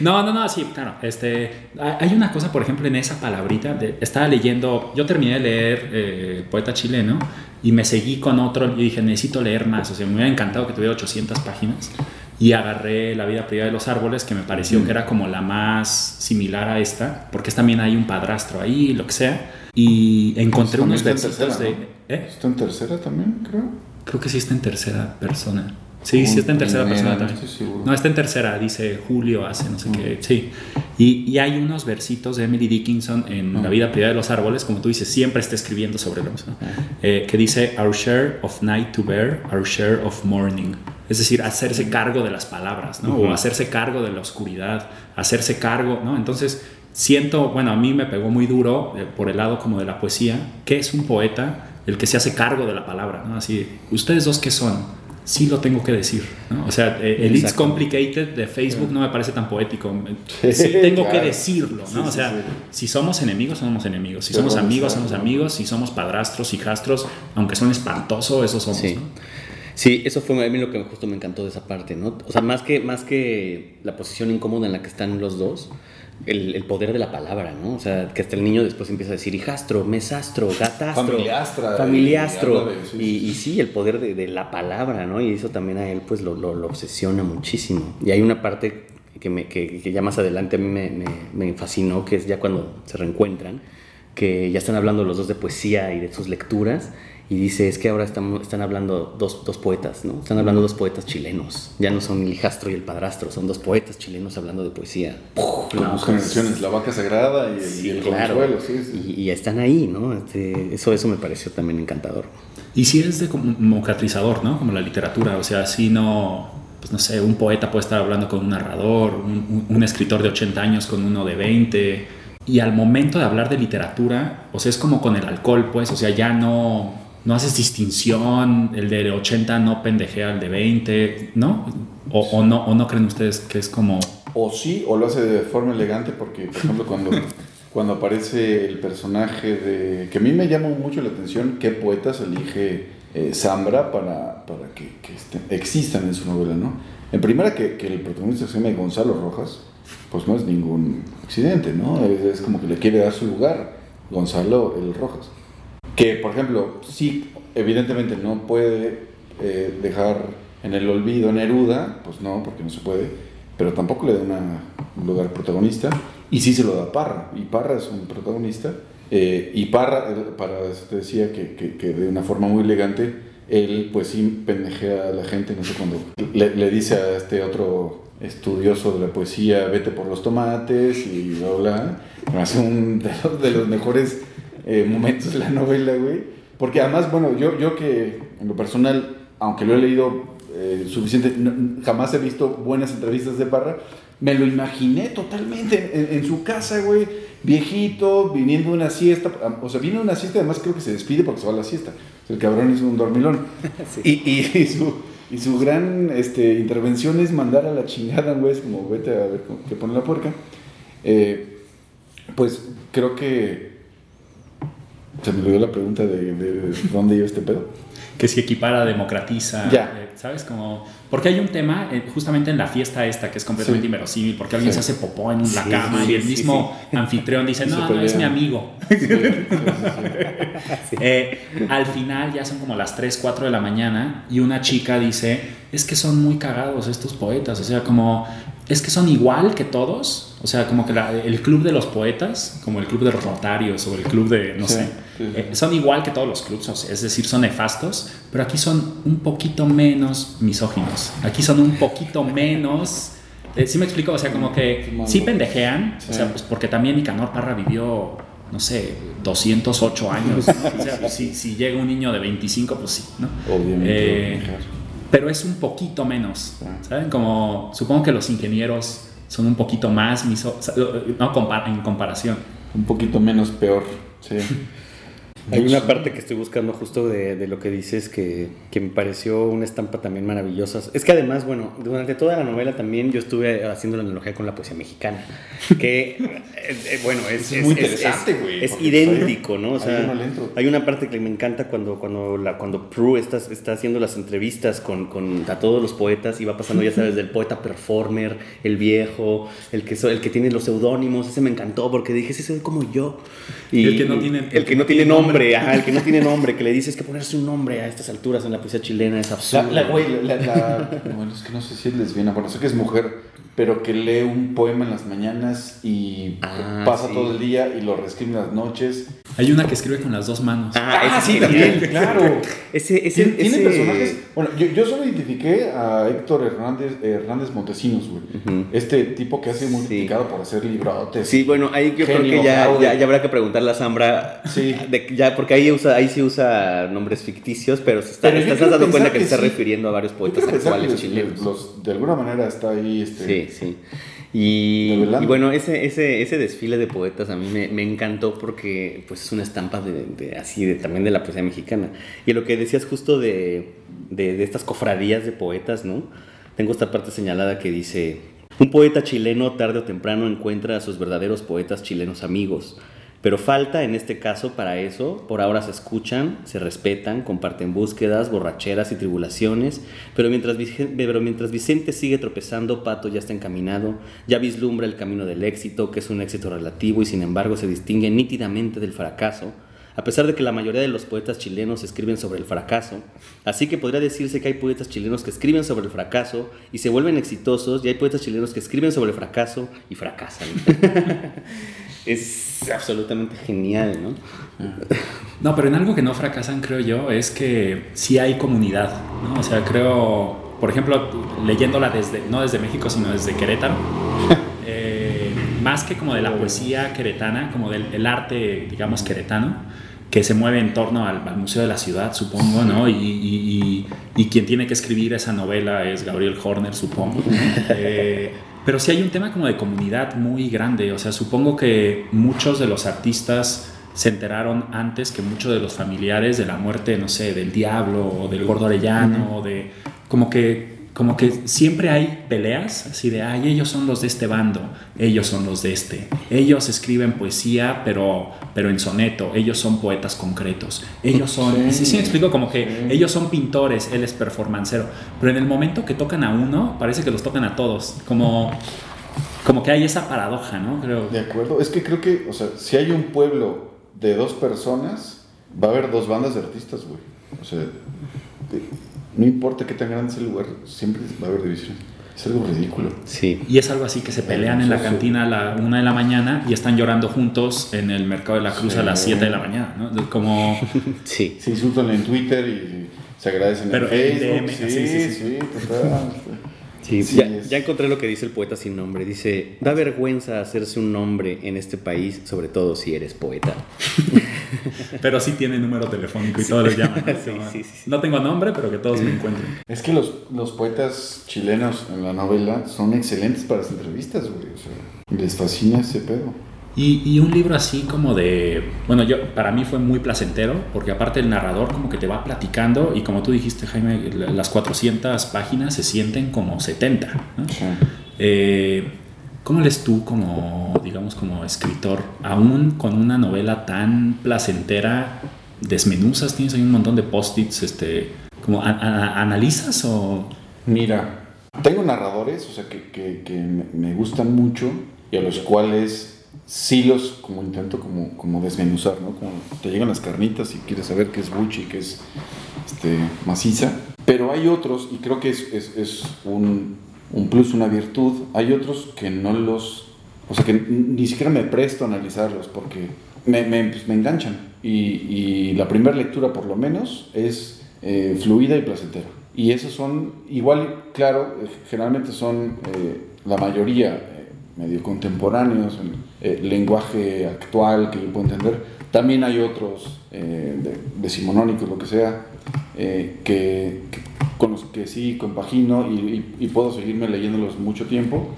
Speaker 1: no, no, no, sí, claro. Este, hay una cosa, por ejemplo, en esa palabrita. de- estaba leyendo, yo terminé de leer eh, Poeta Chileno y me seguí con otro y dije, necesito leer más. O sea, me hubiera encantado que tuviera 800 páginas. Y agarré La vida privada de los árboles, que me pareció que era como la más similar a esta, porque también hay un padrastro ahí, lo que sea. Y encontré
Speaker 3: También
Speaker 1: unos
Speaker 3: está en
Speaker 1: versitos
Speaker 3: tercera,
Speaker 1: de...
Speaker 3: ¿no?
Speaker 1: ¿eh?
Speaker 3: ¿Está en tercera también, creo?
Speaker 1: Creo que sí está en tercera persona. Sí, sí está en tercera persona
Speaker 3: no
Speaker 1: también. No, está en tercera, dice Julio hace no sé qué. Sí. Y, y hay unos versitos de Emily Dickinson en La vida privada de los árboles, como tú dices, siempre está escribiendo sobre lo mismo. Eh, que dice, Our share of night to bear, our share of morning. Es decir, hacerse cargo de las palabras, ¿no? O hacerse cargo de la oscuridad, hacerse cargo, ¿no? Entonces, siento, bueno, a mí me pegó muy duro eh, por el lado como de la poesía, que es un poeta el que se hace cargo de la palabra, ¿no? Así, ¿ustedes dos qué son? Sí lo tengo que decir, ¿no? O sea, eh, el It's. Complicated de Facebook no me parece tan poético. Sí tengo que decirlo, ¿no?
Speaker 3: Sí,
Speaker 1: o sea, si somos enemigos, somos enemigos. Si somos amigos, somos amigos. Si somos padrastros, hijastros, aunque son espantoso, eso somos,
Speaker 2: Sí.
Speaker 1: ¿no?
Speaker 2: Sí, eso fue a mí lo que justo me encantó de esa parte, ¿no? O sea, más que, más que la posición incómoda en la que están los dos, el, el poder de la palabra, ¿no? O sea, que hasta el niño después empieza a decir hijastro, mesastro, gatastro,
Speaker 3: Familiastra,
Speaker 2: familiastro.
Speaker 3: y
Speaker 2: Y,
Speaker 3: sí,
Speaker 2: y sí, el poder de, de la palabra, ¿no? Y eso también a él pues lo, lo- lo obsesiona muchísimo. Y hay una parte que, me, que, que ya más adelante a mí me, me- me fascinó, que es ya cuando se reencuentran, que ya están hablando los dos de poesía y de sus lecturas. Y dice, es que ahora estamos, están hablando dos, dos poetas, ¿no? Están hablando dos poetas chilenos. Ya no son el hijastro y el padrastro, son dos poetas chilenos hablando de poesía.
Speaker 3: Con
Speaker 2: No,
Speaker 3: dos
Speaker 2: pues,
Speaker 3: generaciones, la vaca sagrada y el,
Speaker 2: sí,
Speaker 3: y el
Speaker 2: claro.
Speaker 3: consuelo, sí, sí.
Speaker 2: Y, y están ahí, ¿no? Este, eso, eso me pareció también encantador.
Speaker 1: Y sí es democratizador, ¿no? Como la literatura, o sea, si no, pues no sé, un poeta puede estar hablando con un narrador, un, un- un escritor de 80 años con uno de 20, y al momento de hablar de literatura, o sea, es como con el alcohol, pues, o sea, ya no, no haces distinción, el de 80 no pendejea al de 20, ¿no? O, o no, o no creen ustedes que es como...
Speaker 3: O sí, o lo hace de forma elegante, porque, por ejemplo, cuando, cuando aparece el personaje de. que a mí me llama mucho la atención, qué poetas elige eh, Zambra para, para que, que este- existan en su novela, ¿no? En primera, que, que el protagonista se llame Gonzalo Rojas, pues no es ningún accidente, ¿no? Es, como que le quiere dar su lugar, Gonzalo el Rojas. Que, por ejemplo, sí, evidentemente no puede eh, dejar en el olvido Neruda, pues no, porque no se puede, pero tampoco le da una- un lugar protagonista, y sí se lo da Parra, y Parra es un protagonista, eh, y Parra, para te decía que, que- de una forma muy elegante, él pues sí pendejea a la gente, no sé cuándo, le dice a este otro estudioso de la poesía, vete por los tomates, y bla, bla, me hace un de los, de los mejores eh, momentos de la novela, güey. Porque además, bueno, yo, yo que en lo personal aunque lo he leído eh, suficiente, no- jamás he visto buenas entrevistas de Parra, me lo imaginé totalmente en, en su casa, güey, viejito, viniendo una siesta, o sea, viene una siesta, además creo que se despide porque se va a la siesta, el cabrón es un dormilón. y, y- y su, y su gran este, intervención es mandar a la chingada, güey, es como vete a ver qué pone la puerca. Eh, pues creo que se me olvidó la pregunta de, de dónde iba este pedo.
Speaker 1: Que si equipara, democratiza, eh, ¿sabes? Como, porque hay un tema eh, justamente en la fiesta esta que es completamente
Speaker 3: Sí.
Speaker 1: inverosímil, porque alguien
Speaker 3: Sí.
Speaker 1: se hace popó en la
Speaker 2: Sí,
Speaker 1: cama y el mismo anfitrión dice, no, no, es mi amigo. Eh, al final ya son como las 3, 4 de la mañana y una chica dice, es que son muy cagados estos poetas, o sea, como, es que son igual que todos, o sea, como que la- el club de los poetas, como el club de los rotarios o el club de, no
Speaker 3: Sí,
Speaker 1: sé,
Speaker 3: sí, sí.
Speaker 1: eh, son igual que todos los clubs, o sea, es decir, son nefastos, pero aquí son un poquito menos misóginos, aquí son un poquito menos... eh, sí me explico, o sea, como que sí pendejean, o sea, pues porque también Nicanor Parra vivió, no sé, 208 años, ¿no? O sea, pues, si, si llega un niño de 25, pues sí, ¿no?
Speaker 3: Obviamente.
Speaker 1: Eh, pero es un poquito menos. ¿saben? Como, supongo que los ingenieros son un poquito más, miso, no en comparación.
Speaker 3: Un poquito menos peor, sí.
Speaker 2: Hay una parte que estoy buscando justo de, de lo que dices que, que me pareció una estampa también maravillosa. Es que además, bueno, durante toda la novela también yo estuve haciendo la analogía con la poesía mexicana. Que, eh, eh, bueno, es,
Speaker 3: Es muy interesante, güey,
Speaker 2: Es,
Speaker 3: porque
Speaker 2: idéntico, ¿no? O sea, hay una parte que me encanta cuando, cuando, la, cuando Prue está, está haciendo las entrevistas con, con a todos los poetas y va pasando, ya sabes, del poeta performer, el viejo, el que, el que tiene los seudónimos. Ese me encantó porque dije, ese soy como yo.
Speaker 1: Y el que no tiene-
Speaker 2: el que no tiene nombre, ajá, el que no tiene nombre, que le dices que ponerse un nombre a estas alturas en la poesía chilena es
Speaker 3: La,
Speaker 2: absurdo.
Speaker 3: la, güey, la, la- la- bueno, es que no sé si es lesbiana, bueno, sé que es mujer, pero que lee un poema en las mañanas y
Speaker 2: Ah,
Speaker 3: pasa
Speaker 2: sí.
Speaker 3: todo el día y lo reescribe en las noches.
Speaker 1: Hay una que escribe con las dos manos.
Speaker 2: Ah, ese
Speaker 3: sí,
Speaker 2: también.
Speaker 3: también, claro.
Speaker 2: Ese, ese,
Speaker 3: Tiene,
Speaker 2: ese-
Speaker 3: personajes. Bueno, yo, yo solo identifiqué a Héctor Hernández, Hernández Montesinos, güey.
Speaker 2: Ujú.
Speaker 3: Este tipo que ha sido
Speaker 2: Sí.
Speaker 3: multiplicado por hacer librotes.
Speaker 2: Sí, bueno, ahí yo creo
Speaker 3: Genio,
Speaker 2: que ya, ya, ya habrá que preguntarle a Sambra.
Speaker 3: Sí.
Speaker 2: de- ya, porque ahí, usa, ahí sí usa nombres ficticios, pero se está,
Speaker 3: Pero
Speaker 2: estás dando cuenta que,
Speaker 3: que
Speaker 2: se está
Speaker 3: sí.
Speaker 2: refiriendo a varios poetas
Speaker 3: que
Speaker 2: actuales chilenos.
Speaker 3: los- de alguna manera está ahí. Este,
Speaker 2: Sí, sí. Y, y bueno, ese, ese, ese desfile de poetas a mí me, me encantó porque pues es una estampa de, de- así de, también de la poesía mexicana. Y lo que decías justo de, de, de estas cofradías de poetas, ¿no? Tengo esta parte señalada que dice, un poeta chileno tarde o temprano encuentra a sus verdaderos poetas chilenos amigos. Pero falta en este caso para eso, por ahora se escuchan, se respetan, comparten búsquedas, borracheras y tribulaciones, pero mientras, pero mientras Vicente sigue tropezando, Pato ya está encaminado, ya vislumbra el camino del éxito, que es un éxito relativo y sin embargo se distingue nítidamente del fracaso, a pesar de que la mayoría de los poetas chilenos escriben sobre el fracaso, así que podría decirse que hay poetas chilenos que escriben sobre el fracaso y se vuelven exitosos, y hay poetas chilenos que escriben sobre el fracaso y fracasan. es absolutamente genial, ¿no?
Speaker 1: No, pero en algo que no fracasan, creo yo, es que sí hay comunidad, ¿no? O sea, creo, por ejemplo, leyéndola desde, no desde México, sino desde Querétaro, eh, más que como de la poesía queretana, como del el arte, digamos, queretano, que se mueve en torno al, al Museo de la Ciudad, supongo, ¿no? Y, y- y- y quien tiene que escribir esa novela es Gabriel Horner, supongo. Eh, pero sí hay un tema como de comunidad muy grande, o sea, supongo que muchos de los artistas se enteraron antes que muchos de los familiares de la muerte, no sé, del diablo o del gordo arellano, o de como que como que siempre hay peleas así de, ay, ellos son los de este bando, ellos son los de este, ellos escriben poesía, pero, pero en soneto, ellos son poetas concretos, ellos son,
Speaker 3: Sí.
Speaker 1: sí, sí me explico, como que
Speaker 3: Sí.
Speaker 1: ellos son pintores, él es performancero, pero en el momento que tocan a uno, parece que los tocan a todos, como, como que hay esa paradoja, ¿no? Creo.
Speaker 3: De acuerdo. Es que creo que, o sea, si hay un pueblo de dos personas, va a haber dos bandas de artistas, güey. O sea, de- no importa qué tan grande sea el lugar, siempre va a haber divisiones. Es algo ridículo.
Speaker 2: Sí.
Speaker 1: Y es algo así que se pelean en la
Speaker 3: Sí, sí.
Speaker 1: cantina a la una de la mañana y están llorando juntos en el mercado de la Cruz a las
Speaker 3: Sí.
Speaker 1: 7 de la mañana, ¿no? Como,
Speaker 2: Sí.
Speaker 3: Se insultan en Twitter y se agradecen
Speaker 1: Pero
Speaker 3: en Facebook.
Speaker 1: DM,
Speaker 3: sí,
Speaker 1: sí,
Speaker 3: sí,
Speaker 1: sí,
Speaker 3: sí,
Speaker 1: sí.
Speaker 2: Sí, ya, ya, encontré lo que dice el poeta sin nombre. Dice, da vergüenza hacerse un nombre en este país, sobre todo si eres poeta.
Speaker 1: pero sí tiene número telefónico y todos les llaman. ¿no? tengo nombre, pero que todos me encuentren.
Speaker 3: Es que los, los poetas chilenos en la novela son excelentes para las entrevistas, güey. O sea, les fascina ese pedo.
Speaker 1: Y, un libro así como de, bueno, yo para mí fue muy placentero, porque aparte el narrador como que te va platicando y como tú dijiste, Jaime, las 400 páginas se sienten como 70. ¿no? Eh, ¿Cómo lees tú como, digamos, como escritor, aún con una novela tan placentera, desmenuzas, tienes ahí un montón de post-its, este, como analizas o...
Speaker 3: Mira, tengo narradores, o sea, que, que, que me gustan mucho y a los cuales sí los como intento como, como desmenuzar, ¿no? Como te llegan las carnitas y quieres saber qué es buchi, qué es este, maciza. Pero hay otros, y creo que es, es, un, un, plus, una virtud, hay otros que no los... O sea, que ni siquiera me presto a analizarlos porque me, me, pues, me enganchan. Y, y, la primera lectura, por lo menos, es eh, fluida y placentera. Y esos son, igual, claro, eh, generalmente son eh, la mayoría medio contemporáneos, el, lenguaje actual que yo puedo entender. También hay otros eh, decimonónicos, lo que sea, eh, que, con los que sí compagino y, puedo seguirme leyéndolos mucho tiempo.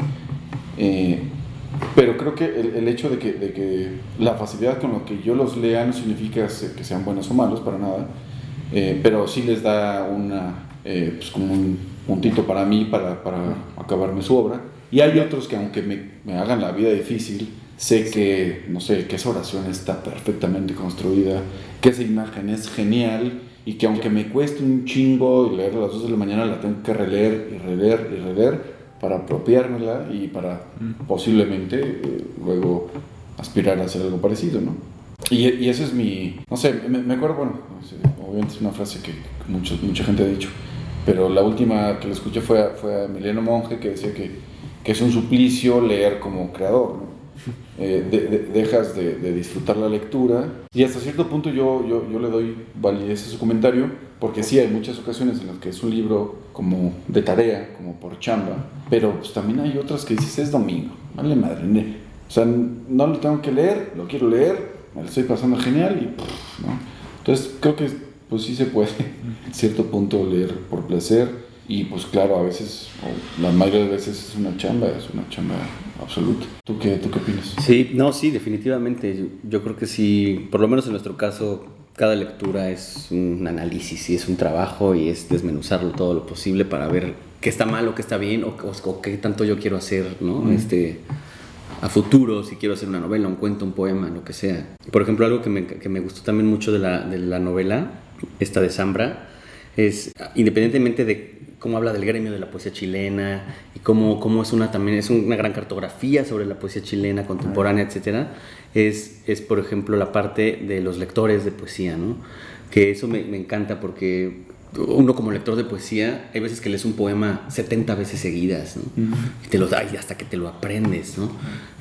Speaker 3: Eh, pero creo que el, hecho de que, de que, la facilidad con lo que yo los lea no significa que sean buenos o malos, para nada, pero sí les da una, pues como un puntito para mí para, para acabarme su obra. Y hay otros que aunque me, me, hagan la vida difícil, sé que, no sé, que esa oración está perfectamente construida, que esa imagen es genial y que aunque me cueste un chingo y leer a las 2 de la mañana, la tengo que releer y releer y releer para apropiármela y para posiblemente eh, luego aspirar a hacer algo parecido, ¿no? Y, y ese es mi, no sé, me, me acuerdo, bueno, obviamente es una frase que mucho, mucha gente ha dicho, pero la última que le escuché fue, fue a Emiliano Monge que decía que que es un suplicio leer como creador. ¿no? Eh, dejas de, disfrutar la lectura. Y hasta cierto punto yo, yo, yo, le doy validez a su comentario porque sí hay muchas ocasiones en las que es un libro como de tarea, como por chamba, pero pues también hay otras que dices es domingo, vale madre, o sea, no lo tengo que leer, lo quiero leer, me lo estoy pasando genial y ¿no? Entonces creo que pues sí se puede en cierto punto leer por placer y pues claro, a veces, la mayoría de veces es una chamba, es una chamba absoluta. ¿Tú qué, tú qué opinas?
Speaker 2: Sí, no, sí, definitivamente. Yo, creo que sí, por lo menos en nuestro caso, cada lectura es un análisis y es un trabajo y es desmenuzarlo todo lo posible para ver qué está mal o qué está bien o, qué tanto yo quiero hacer, ¿no? este, a futuro, si quiero hacer una novela, un cuento, un poema, lo que sea. Por ejemplo, algo que me, que me gustó también mucho de la, de la novela, esta de Zambra, es independientemente de cómo habla del gremio de la poesía chilena y cómo, cómo es una también es una gran cartografía sobre la poesía chilena contemporánea, etcétera, es, es por ejemplo la parte de los lectores de poesía, ¿no? Que eso me, me encanta porque uno como lector de poesía, hay veces que lees un poema 70 veces seguidas, ¿no? Y te lo da hasta que te lo aprendes, ¿no?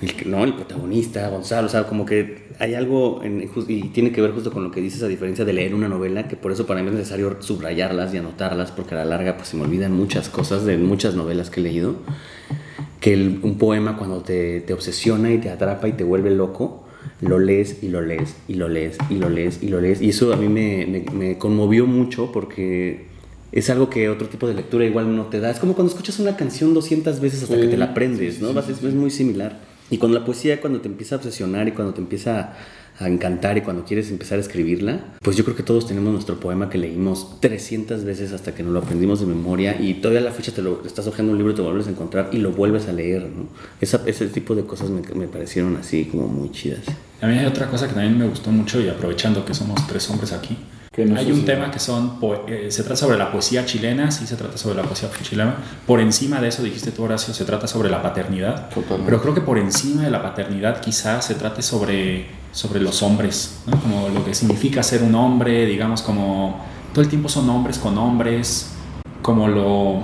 Speaker 2: El, ¿no? el protagonista, Gonzalo, o sea, como que hay algo, en, y tiene que ver justo con lo que dices, a diferencia de leer una novela, que por eso para mí es necesario subrayarlas y anotarlas, porque a la larga pues se me olvidan muchas cosas de muchas novelas que he leído, que un poema cuando te, te obsesiona y te atrapa y te vuelve loco, lo lees y lo lees y lo lees y lo lees y lo lees. Y eso a mí me, me, conmovió mucho porque es algo que otro tipo de lectura igual no te da. Es como cuando escuchas una canción 200 veces hasta que te la aprendes, ¿no? es, es, muy similar. Y con la poesía, cuando te empieza a obsesionar y cuando te empieza a encantar y cuando quieres empezar a escribirla, pues yo creo que todos tenemos nuestro poema que leímos 300 veces hasta que nos lo aprendimos de memoria y todavía a la fecha te lo estás hojeando un libro y te vuelves a encontrar y lo vuelves a leer, ¿no? Esa, ese tipo de cosas me, me, parecieron así como muy chidas.
Speaker 1: A mí hay otra cosa que también me gustó mucho y aprovechando que somos tres hombres aquí, hay un tema que son, eh, se trata sobre la poesía chilena, sí se trata sobre la poesía chilena. Por encima de eso, dijiste tú, Horacio, se trata sobre la paternidad. Pero creo que por encima de la paternidad quizás se trate sobre, sobre los hombres, como lo que significa ser un hombre, digamos, como todo el tiempo son hombres con hombres, como lo...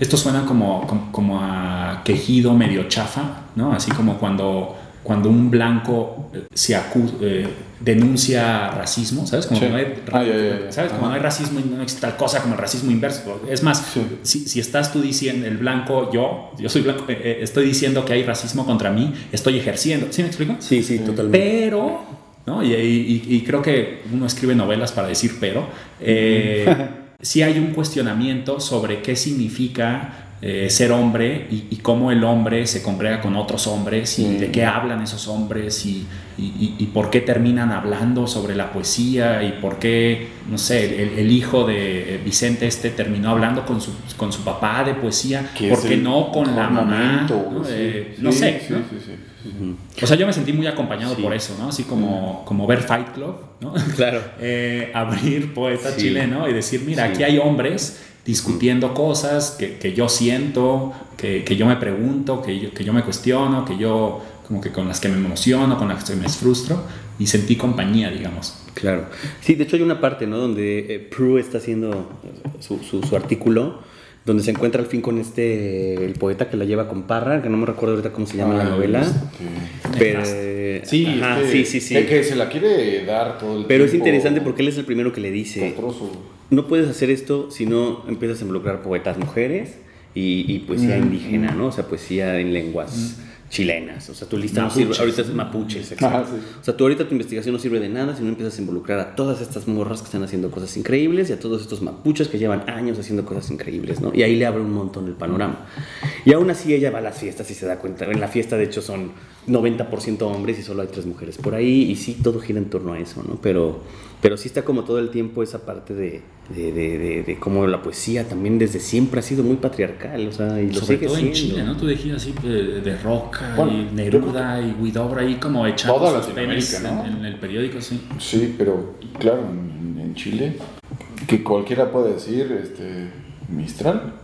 Speaker 1: Esto suena como, como, como a quejido medio chafa, ¿no? Así como cuando cuando un blanco eh, se acu- eh, denuncia racismo, ¿sabes? Como
Speaker 3: Sí.
Speaker 1: no hay,
Speaker 3: Ah, ya.
Speaker 1: ¿sabes? Como no hay racismo y no existe tal cosa como el racismo inverso. Es más,
Speaker 3: Sí.
Speaker 1: si, si estás tú diciendo, el blanco, yo, yo soy blanco, eh, eh, estoy diciendo que hay racismo contra mí, estoy ejerciendo. ¿Sí me explico?
Speaker 2: Sí, sí, totalmente.
Speaker 1: Pero, ¿no? Y, y- y creo que uno escribe novelas para decir pero. Eh, sí hay un cuestionamiento sobre qué significa eh, ser hombre y, y cómo el hombre se congrega con otros hombres y
Speaker 3: Mm.
Speaker 1: de qué hablan esos hombres y, y- y- por qué terminan hablando sobre la poesía y por qué, no sé, el, el hijo de Vicente este terminó hablando con su, con su papá de poesía, ¿por qué no con la mamá? ¿no?
Speaker 3: sí.
Speaker 1: Eh,
Speaker 3: Sí,
Speaker 1: no sé,
Speaker 3: sí,
Speaker 1: ¿no?
Speaker 3: sí, sí.
Speaker 1: O sea, yo me sentí muy acompañado
Speaker 2: Sí.
Speaker 1: por eso, ¿no? Así como, como ver Fight Club, ¿no?
Speaker 2: Claro.
Speaker 1: Eh, abrir poeta
Speaker 2: Sí.
Speaker 1: chileno y decir, mira,
Speaker 2: Sí.
Speaker 1: aquí hay hombres discutiendo cosas que, que yo siento, que, que yo me pregunto, que yo, que yo me cuestiono, que yo como que con las que me emociono, con las que me frustro y sentí compañía, digamos.
Speaker 2: Claro. Sí, de hecho hay una parte, ¿no? Donde eh, Prue está haciendo su, su- su artículo, donde se encuentra al fin con este, el poeta que la lleva con Parra, que no me recuerdo ahorita cómo se llama la
Speaker 3: Ah,
Speaker 2: novela.
Speaker 3: este,
Speaker 2: Pero,
Speaker 3: Sí,
Speaker 2: ajá,
Speaker 3: este,
Speaker 2: sí, sí, sí.
Speaker 3: que se la quiere dar todo el
Speaker 2: Pero es interesante porque él es el primero que le dice,
Speaker 3: castroso.
Speaker 2: No puedes hacer esto si no empiezas a involucrar poetas mujeres y, y poesía
Speaker 3: Mm,
Speaker 2: indígena, ¿no? O sea, poesía en lenguas chilenas. O sea, tu lista
Speaker 1: Mapuches.
Speaker 2: no sirve, ahorita es mapuches, exacto.
Speaker 3: Ajá, sí.
Speaker 2: O sea, tú ahorita tu investigación no sirve de nada si no empiezas a involucrar a todas estas morras que están haciendo cosas increíbles y a todos estos mapuches que llevan años haciendo cosas increíbles, ¿no? Y ahí le abre un montón el panorama. Y aún así ella va a las fiestas y se da cuenta. En la fiesta, de hecho, son 90% hombres y solo hay tres mujeres por ahí y sí, todo gira en torno a eso, ¿no? Pero, pero sí está como todo el tiempo esa parte de, de, de, de- de cómo la poesía también desde siempre ha sido muy patriarcal, o sea, y lo
Speaker 1: Sobre
Speaker 2: sigue
Speaker 1: todo
Speaker 2: siendo.
Speaker 1: en Chile, ¿no? Tú dijiste así de, de Roca
Speaker 3: Bueno,
Speaker 1: y Neruda y Huidobro ahí como echando sus penes en,
Speaker 3: ¿no?
Speaker 1: en el periódico, sí.
Speaker 3: Sí, pero claro, en, en Chile, que cualquiera puede decir, este, Mistral.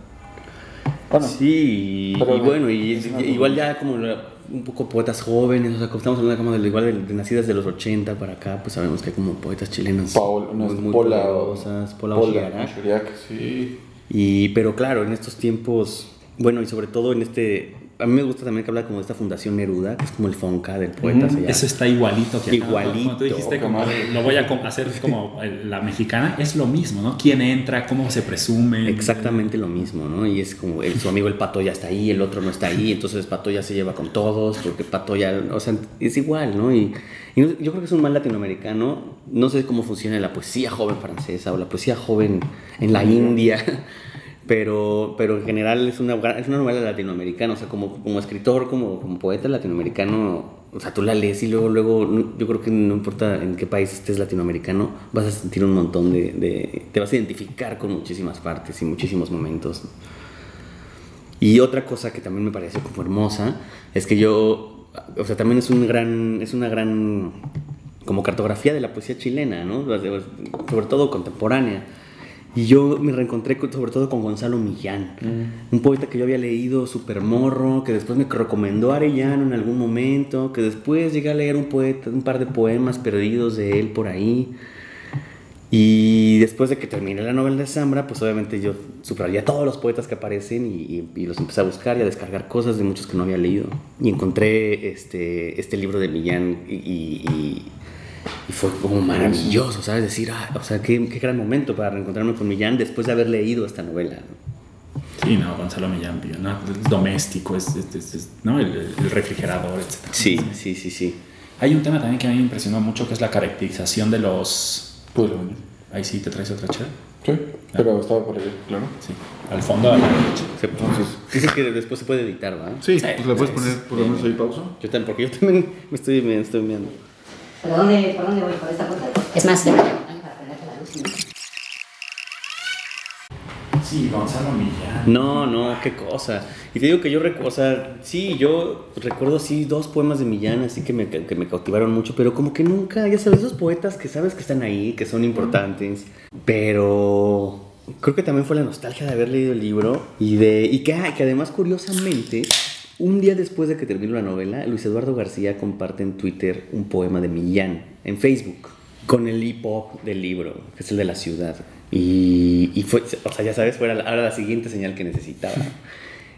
Speaker 3: Bueno,
Speaker 2: Sí, y-
Speaker 3: Pero
Speaker 2: y bueno, y, igual ya como un poco poetas jóvenes, o sea, como estamos hablando como de, igual de, de nacidas de los 80 para acá, pues sabemos que hay como poetas chilenas
Speaker 3: Paul, no,
Speaker 2: muy,
Speaker 3: Pola,
Speaker 2: poderosas, Pola
Speaker 3: Pola
Speaker 2: Ojiara.
Speaker 3: Ojiara, sí.
Speaker 2: Y, pero claro, en estos tiempos, bueno, y sobre todo en este, a mí me gusta también que habla como de esta Fundación Neruda, que es como el Fonca del poeta. llama.
Speaker 1: Eso está igualito que.
Speaker 2: Igualito.
Speaker 1: Como tú dijiste, como lo voy a hacer como el- la mexicana, es lo mismo, ¿no? ¿Quién entra? ¿Cómo se presume?
Speaker 2: Exactamente lo mismo, ¿no? Y es como el, su amigo el pato ya está ahí, el otro no está ahí, entonces pato ya se lleva con todos, porque pato ya, o sea, es igual, ¿no? Y, y no- yo creo que es un mal latinoamericano, no sé cómo funciona la poesía joven francesa o la poesía joven en la India, pero, pero en general es una, es una novela latinoamericana, o sea, como, como escritor, como, como poeta latinoamericano, o sea, tú la lees y luego, luego, yo creo que no importa en qué país estés latinoamericano, vas a sentir un montón de, de- te vas a identificar con muchísimas partes y muchísimos momentos. Y otra cosa que también me parece como hermosa es que yo, o sea, también es un gran, es una gran como cartografía de la poesía chilena, ¿no? Sobre todo contemporánea. Y yo me reencontré con- sobre todo con Gonzalo Millán, un poeta que yo había leído súper morro, que después me recomendó Arellano en algún momento, que después llegué a leer un, poeta, un par de poemas perdidos de él por ahí. Y después de que terminé la novela de Zambra, pues obviamente yo subrayé todos los poetas que aparecen y, y- y los empecé a buscar y a descargar cosas de muchos que no había leído. Y encontré este, este libro de Millán y, y- y- fue como maravilloso, ¿sabes? Decir, ah, o sea, qué, qué gran momento para reencontrarme con Millán después de haber leído esta novela. ¿no?
Speaker 1: Sí, no, Gonzalo Millán, ¿no? Es doméstico, es, es- es- es- ¿no? el, el refrigerador, etc.
Speaker 2: Sí, sí, sí, sí.
Speaker 1: Hay un tema también que a mí me impresionó mucho, que es la caracterización de los...
Speaker 3: Lo venía.
Speaker 1: Ahí sí, te traes otra chela.
Speaker 3: Sí, pero estaba por ahí, claro.
Speaker 1: Sí, al fondo a la derecha.
Speaker 2: Se- dice que después se puede editar, ¿verdad?
Speaker 3: Sí,
Speaker 1: Sí,
Speaker 3: pues le puedes
Speaker 1: sí,
Speaker 3: poner
Speaker 1: sí.
Speaker 3: por lo menos ahí pausa.
Speaker 2: Yo también, porque yo también me estoy, me estoy viendo.
Speaker 4: ¿Pero dónde, por dónde voy? ¿Por esta puerta? Es más, déjame para prenderte la luz. ¿no?
Speaker 1: Sí, Gonzalo Millán.
Speaker 2: No, no, qué cosa. Y te digo que yo recuerdo, o sea, sí, yo recuerdo así dos poemas de Millán, así que me, que me cautivaron mucho, pero como que nunca, ya sabes, esos poetas que sabes que están ahí, que son importantes, pero creo que también fue la nostalgia de haber leído el libro y de y que, que además curiosamente un día después de que terminó la novela, Luis Eduardo García comparte en Twitter un poema de Millán en Facebook con el hip hop del libro, que es el de la ciudad. Y, y fue, o sea, ya sabes, fue ahora la siguiente señal que necesitaba.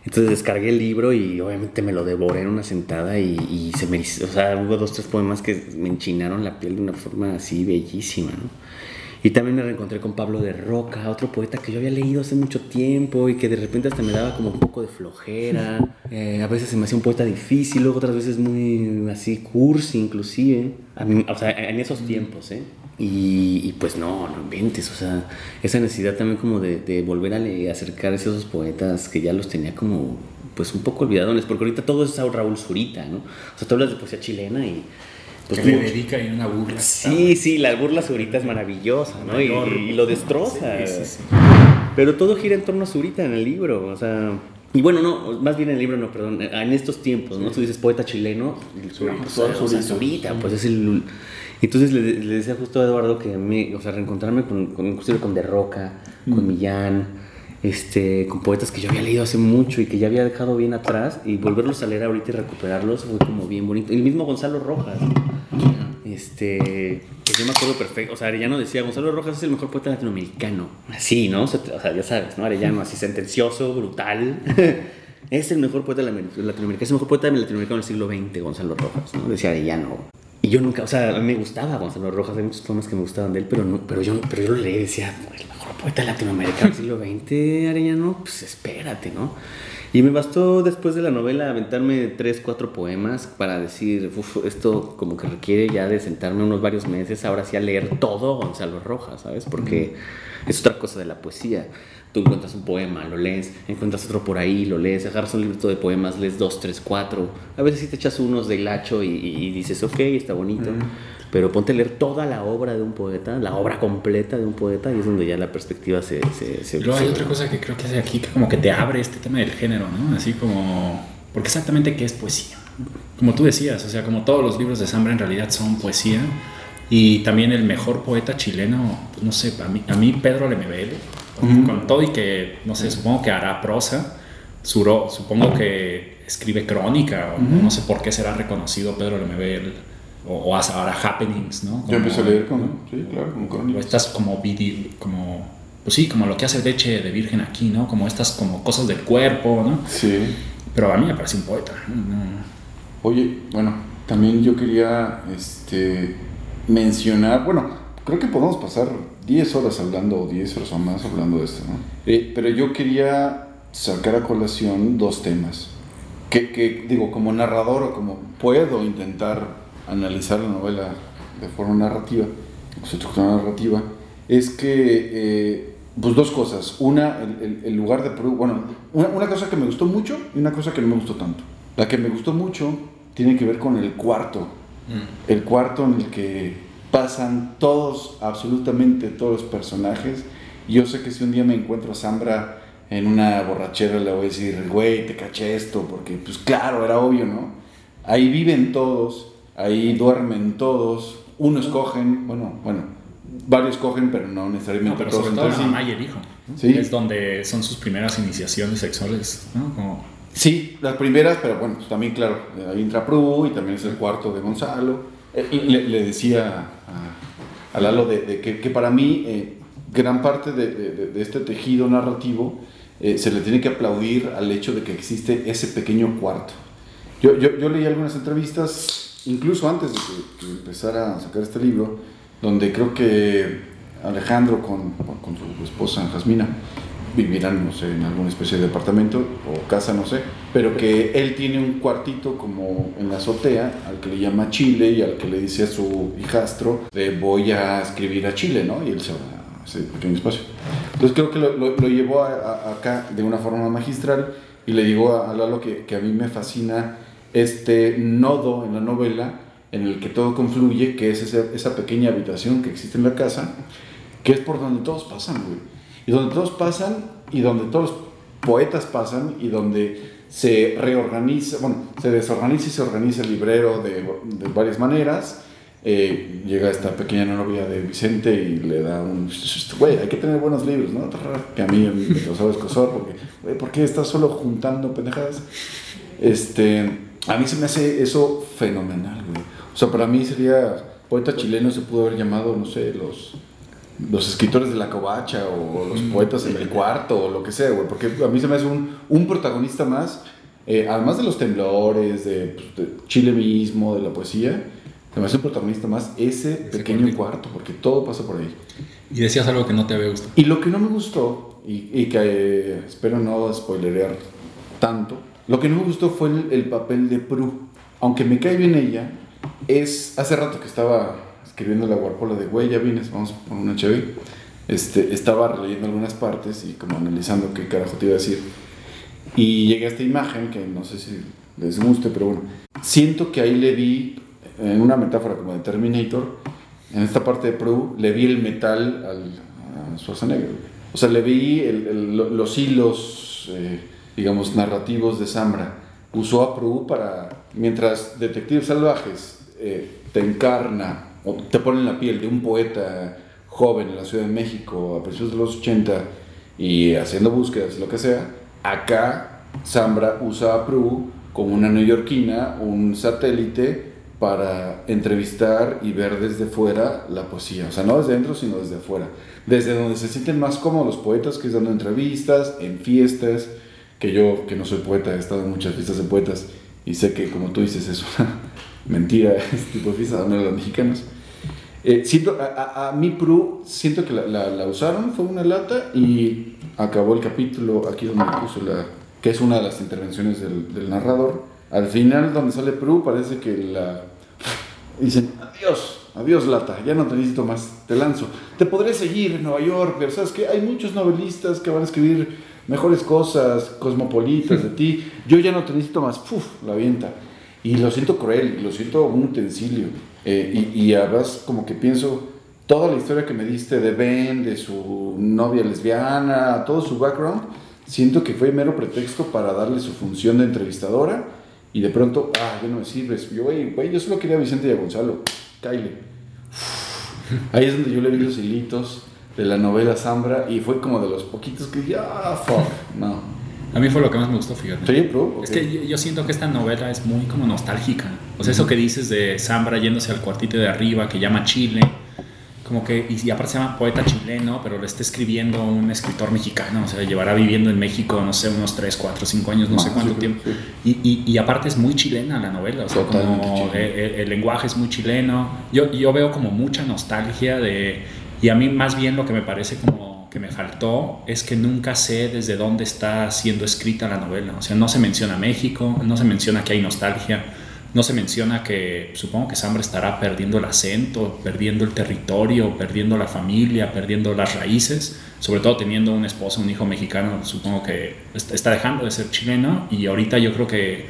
Speaker 2: Entonces descargué el libro y obviamente me lo devoré en una sentada y, y se me, o sea, hubo dos, tres poemas que me enchinaron la piel de una forma así bellísima, ¿no? Y también me reencontré con Pablo de Roca, otro poeta que yo había leído hace mucho tiempo y que de repente hasta me daba como un poco de flojera. Eh, a veces se me hacía un poeta difícil, luego otras veces muy así cursi inclusive. A mí, o sea, en esos tiempos, ¿eh? Y, y, pues no, no inventes, o sea, esa necesidad también como de, de volver a leer, acercarse a esos poetas que ya los tenía como pues un poco olvidadones, porque ahorita todo es Raúl Zurita, ¿no? O sea, tú hablas de poesía chilena y
Speaker 1: pues que le dedica y una burla.
Speaker 2: Sí, sí, la burla Zurita es maravillosa, ¿no? Y, y, lo destroza. Sí, sí, sí. Pero todo gira en torno a Zurita en el libro, o sea... Y bueno, no, más bien en el libro, no, perdón, en estos tiempos, ¿no? Tú dices poeta chileno, Zurita, pues, o sea, Zurita, pues es el... Entonces le, le, decía justo a Eduardo que a mí, o sea, reencontrarme con, con inclusive con De Roca, mm. con Millán, este, con poetas que yo había leído hace mucho y que ya había dejado bien atrás y volverlos a leer ahorita y recuperarlos fue como bien bonito. El mismo Gonzalo Rojas, este, pues yo me acuerdo perfecto, o sea, Arellano decía, Gonzalo Rojas es el mejor poeta latinoamericano. Así, ¿no? O sea, ya sabes, ¿no? Arellano así sentencioso, brutal. es el mejor poeta latinoamericano, es el mejor poeta latinoamericano del siglo XX, Gonzalo Rojas, ¿no? Decía Arellano. Y yo nunca, o sea, me gustaba Gonzalo Rojas, hay muchos poemas que me gustaban de él, pero, no, pero, yo, pero yo lo leí y decía, el mejor poeta latinoamericano del siglo XX, Arellano, pues espérate, ¿no? Y me bastó después de la novela aventarme tres, cuatro poemas para decir, uff, esto como que requiere ya de sentarme unos varios meses, ahora sí a leer todo Gonzalo Rojas, ¿sabes? Porque es otra cosa de la poesía. Tú encuentras un poema, lo lees, encuentras otro por ahí, lo lees, agarras un librito de poemas, lees dos, tres, cuatro. A veces sí te echas unos de hilacho y, y dices, ok, está bonito. Pero ponte a leer toda la obra de un poeta, la obra completa de un poeta, y es donde ya la perspectiva se... se, se
Speaker 1: Luego hay otra cosa que creo que hace aquí, que como que te abre este tema del género, ¿no? Así como... Porque exactamente qué es poesía. Como tú decías, o sea, como todos los libros de Zambra en realidad son poesía. Y también el mejor poeta chileno, pues no sé, a mí, a mí Pedro Lemebel, con todo y que, no sé, supongo que hará prosa, Suro, supongo que escribe crónica, o no sé por qué será reconocido Pedro Lemebel o, o ahora happenings, ¿no? Como,
Speaker 3: Yo empecé a leer con, ¿no? sí, claro, como crónicas.
Speaker 1: Estas como video, como, pues sí, como lo que hace Deche de Virgen aquí, ¿no? Como estas como cosas del cuerpo, ¿no?
Speaker 3: Sí.
Speaker 1: Pero a mí me parece un poeta.
Speaker 3: Oye, bueno, también yo quería este, mencionar, bueno, creo que podemos pasar 10 horas hablando, o 10 horas o más hablando de esto, ¿no? Eh, pero yo quería sacar a colación dos temas. Que, que, digo, como narrador o como puedo intentar analizar la novela de forma narrativa, o su estructura narrativa, es que, eh, pues dos cosas. Una, el, el, el lugar de... Bueno, una, una, cosa que me gustó mucho y una cosa que no me gustó tanto. La que me gustó mucho tiene que ver con el cuarto. Mm. El cuarto en el que pasan todos, absolutamente todos los personajes. Yo sé que si un día me encuentro a Sambra en una borrachera le voy a decir, güey, te caché esto, porque pues claro, era obvio, ¿no? Ahí viven todos ahí duermen todos, unos cogen, bueno, bueno, varios cogen, pero no necesariamente
Speaker 1: no, pero
Speaker 3: todos.
Speaker 1: Sobre todo la mamá y el hijo. ¿no? ¿Sí? Es donde son sus primeras iniciaciones sexuales, ¿no? Como...
Speaker 3: Sí, las primeras, pero bueno, pues también, claro, ahí entra Pru y también es el cuarto de Gonzalo. Eh, le, le, decía a, a Lalo de, de que, que, para mí eh, gran parte de, de, de, este tejido narrativo eh, se le tiene que aplaudir al hecho de que existe ese pequeño cuarto. Yo, yo, yo leí algunas entrevistas incluso antes de que, que, empezara a sacar este libro, donde creo que Alejandro con, con su esposa Jasmina vivirán, no sé, en alguna especie de departamento o casa, no sé, pero que él tiene un cuartito como en la azotea al que le llama Chile y al que le dice a su hijastro, de voy a escribir a Chile, ¿no? Y él se va a ese pequeño espacio. Entonces creo que lo, llevó acá de una forma magistral y le digo a, a Lalo que, que a mí me fascina este nodo en la novela en el que todo confluye, que es esa, esa, pequeña habitación que existe en la casa, que es por donde todos pasan, güey. Y donde todos pasan y donde todos los poetas pasan y donde se reorganiza, bueno, se desorganiza y se organiza el librero de, de varias maneras. Eh, llega esta pequeña novia de Vicente y le da un... Güey, hay que tener buenos libros, ¿no? Que a mí me causaba escosor porque, güey, ¿por qué estás solo juntando pendejadas? Este a mí se me hace eso fenomenal, güey. O sea, para mí sería poeta chileno se pudo haber llamado, no sé, los los escritores de la covacha o los poetas en el cuarto o lo que sea, güey. Porque a mí se me hace un, un protagonista más, eh, además de los temblores, de, pues, de Chile mismo, de la poesía, se me hace un protagonista más ese pequeño
Speaker 1: cuartito.
Speaker 3: cuarto, porque todo pasa por ahí.
Speaker 1: Y decías algo que no te había gustado.
Speaker 3: Y lo que no me gustó, y, y que eh, espero no spoilerear tanto, lo que no me gustó fue el, el papel de Prue. Aunque me cae bien ella, es. Hace rato que estaba escribiendo la guarpola de güey, ya vienes, vamos a poner una chévere. Este, estaba releyendo algunas partes y como analizando qué carajo te iba a decir. Y llegué a esta imagen que no sé si les guste, pero bueno. Siento que ahí le vi, en una metáfora como de Terminator, en esta parte de Prue, le vi el metal al, a Schwarzenegger. O sea, le vi el- el- lo- los hilos, eh, digamos, narrativos de Zambra. Usó a Prue para, mientras Detectives Salvajes eh, te encarna o te pone en la piel de un poeta joven en la Ciudad de México a principios de los 80 y haciendo búsquedas, lo que sea, acá Zambra usa a Prue como una neoyorquina, un satélite para entrevistar y ver desde fuera la poesía. O sea, no desde dentro, sino desde afuera. Desde donde se sienten más cómodos los poetas, que es dando entrevistas, en fiestas, que yo, que no soy poeta, he estado en muchas fiestas de poetas y sé que, como tú dices, es una mentira este tipo de fiestas, al menos los mexicanos. Eh, siento, a, a, a mí Prue, siento que la, la- la usaron, fue una lata y acabó el capítulo aquí donde puso la, que es una de las intervenciones del, del narrador. Al final, donde sale Prue, parece que la dicen, adiós, adiós lata, ya no te necesito más, te lanzo. Te podré seguir en Nueva York, pero sabes que hay muchos novelistas que van a escribir mejores cosas, cosmopolitas de ti. Yo ya no te necesito más, ¡Puf! la avienta. Y lo siento cruel, lo siento un utensilio. Eh, y, y además como que pienso, toda la historia que me diste de Ben, de su novia lesbiana, todo su background, siento que fue mero pretexto para darle su función de entrevistadora y de pronto, ah, ya no me sirves. Yo, güey, yo solo quería a Vicente y a Gonzalo, Kyle. Ahí es donde yo le vi los hilitos de la novela Zambra y fue como de los poquitos que dije, ah, fuck, no.
Speaker 1: A mí fue lo que más me gustó, fíjate.
Speaker 3: ¿Sí, bro?
Speaker 1: Es que yo, yo siento que esta novela es muy como nostálgica. O sea, eso que dices de Zambra yéndose al cuartito de arriba, que llama Chile, como que, y, y aparte se llama poeta chileno, pero lo está escribiendo un escritor mexicano, o sea, llevará viviendo en México, no sé, unos 3, 4, 5 años, no sé
Speaker 3: Más,
Speaker 1: cuánto
Speaker 3: yo
Speaker 1: tiempo.
Speaker 3: creo,
Speaker 1: Y, y, y aparte es muy chilena la novela, o sea,
Speaker 3: Totalmente
Speaker 1: como el, el- el lenguaje es muy chileno. Yo, yo veo como mucha nostalgia de... Y a mí más bien lo que me parece como que me faltó es que nunca sé desde dónde está siendo escrita la novela. O sea, no se menciona México, no se menciona que hay nostalgia, no se menciona que supongo que Sambre estará perdiendo el acento, perdiendo el territorio, perdiendo la familia, perdiendo las raíces, sobre todo teniendo un esposo, un hijo mexicano, supongo que est- está dejando de ser chileno y ahorita yo creo que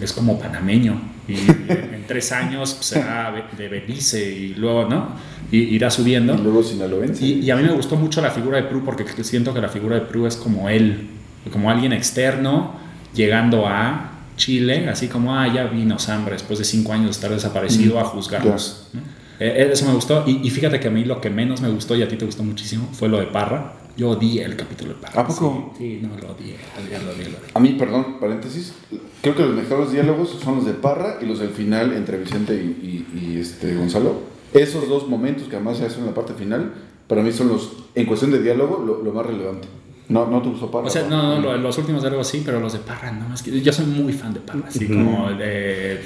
Speaker 1: es como panameño y en tres años será de- Belice y luego, ¿no? Y irá subiendo.
Speaker 3: Y luego sinaloense.
Speaker 1: Y, y a mí me gustó mucho la figura de Prue porque siento que la figura de Prue es como él, como alguien externo llegando a Chile, así como, ah, ya vino Sambre después de cinco años de estar desaparecido a juzgarnos. ¿no? Eh, eso me gustó. Y, y fíjate que a mí lo que menos me gustó y a ti te gustó muchísimo fue lo de Parra. Yo odié el capítulo de Parra.
Speaker 3: ¿A poco?
Speaker 1: Sí, sí, no, lo odié, lo odié, lo odié.
Speaker 3: A mí, perdón, paréntesis, creo que los mejores diálogos son los de Parra y los del final entre Vicente y, y- y, este Gonzalo. Esos dos momentos que además se hacen en la parte final, para mí son los, en cuestión de diálogo, lo, lo más relevante. No, no te gustó Parra.
Speaker 1: O sea, no, no, lo- los últimos diálogos sí, pero los de Parra no. Es que yo soy muy fan de Parra, así como de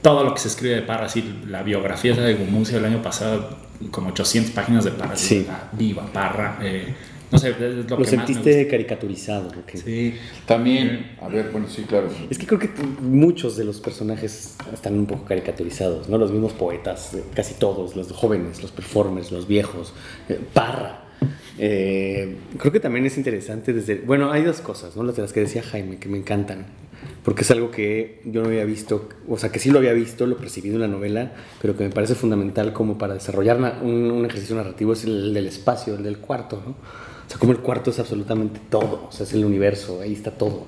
Speaker 1: todo lo que se escribe de Parra, así la biografía de Gumucia del año pasado, como 800 páginas de Parra, así,
Speaker 2: Sí.
Speaker 1: ah, viva Parra. eh, no sé, es lo,
Speaker 2: Lo
Speaker 1: que más me
Speaker 2: sentiste caricaturizado. ¿o qué?
Speaker 1: gusta. Sí.
Speaker 3: También, a ver, bueno, sí, claro.
Speaker 2: Es que creo que muchos de los personajes están un poco caricaturizados, ¿no? Los mismos poetas, eh, casi todos, los jóvenes, los performers, los viejos, eh, Parra. Eh, creo que también es interesante desde... Bueno, hay dos cosas, ¿no? Las de las que decía Jaime, que me encantan. Porque es algo que yo no había visto, o sea, que sí lo había visto, lo percibido en la novela, pero que me parece fundamental como para desarrollar un, un ejercicio narrativo, es el del espacio, el del cuarto, ¿no? Sea, como el cuarto es absolutamente todo, o sea, es el universo, ahí está todo.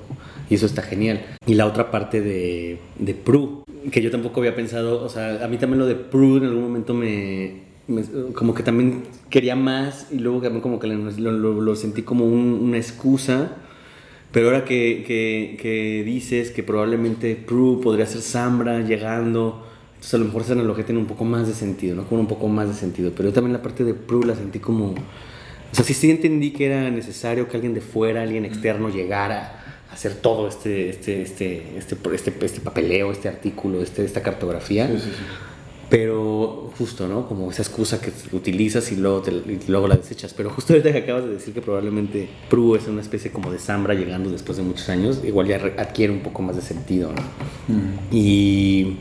Speaker 2: Y eso está genial. Y la otra parte de, de Prue, que yo tampoco había pensado, o sea, a mí también lo de Prue en algún momento me, me- como que también quería más y luego también como que lo, lo- lo sentí como un- una excusa. Pero ahora que, que- que dices que probablemente Prue podría ser Zambra llegando, Entonces a lo mejor esa analogía tiene un poco más de sentido, ¿no? Con un poco más de sentido. Pero yo también la parte de Prue la sentí como... O sea, sí, sí entendí que era necesario que alguien de fuera, alguien externo llegara a hacer todo este, este, este, este, este, este papeleo, este artículo, este, esta cartografía.
Speaker 3: Sí, sí, sí.
Speaker 2: Pero justo, ¿no? Como esa excusa que utilizas y luego, te- y luego la desechas. Pero justo ahorita que acabas de decir que probablemente Prue es una especie como de Zambra llegando después de muchos años, igual ya re- adquiere un poco más de sentido, ¿no? Y,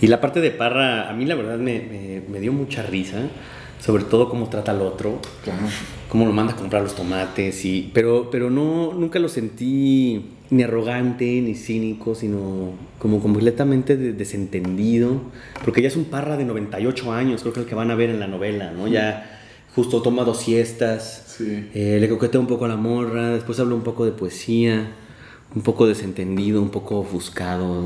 Speaker 2: y la parte de Parra, a mí la verdad me, me- me dio mucha risa, sobre todo cómo trata al otro,
Speaker 3: Claro.
Speaker 2: cómo lo manda a comprar los tomates, y, pero, pero no, nunca lo sentí ni arrogante ni cínico, sino como completamente de- desentendido, porque ya es un Parra de 98 años, creo que es el que van a ver en la novela, ¿no? Ya justo toma dos siestas,
Speaker 3: Sí.
Speaker 2: eh, le coquetea un poco a la morra, después habla un poco de poesía, un poco desentendido, un poco ofuscado.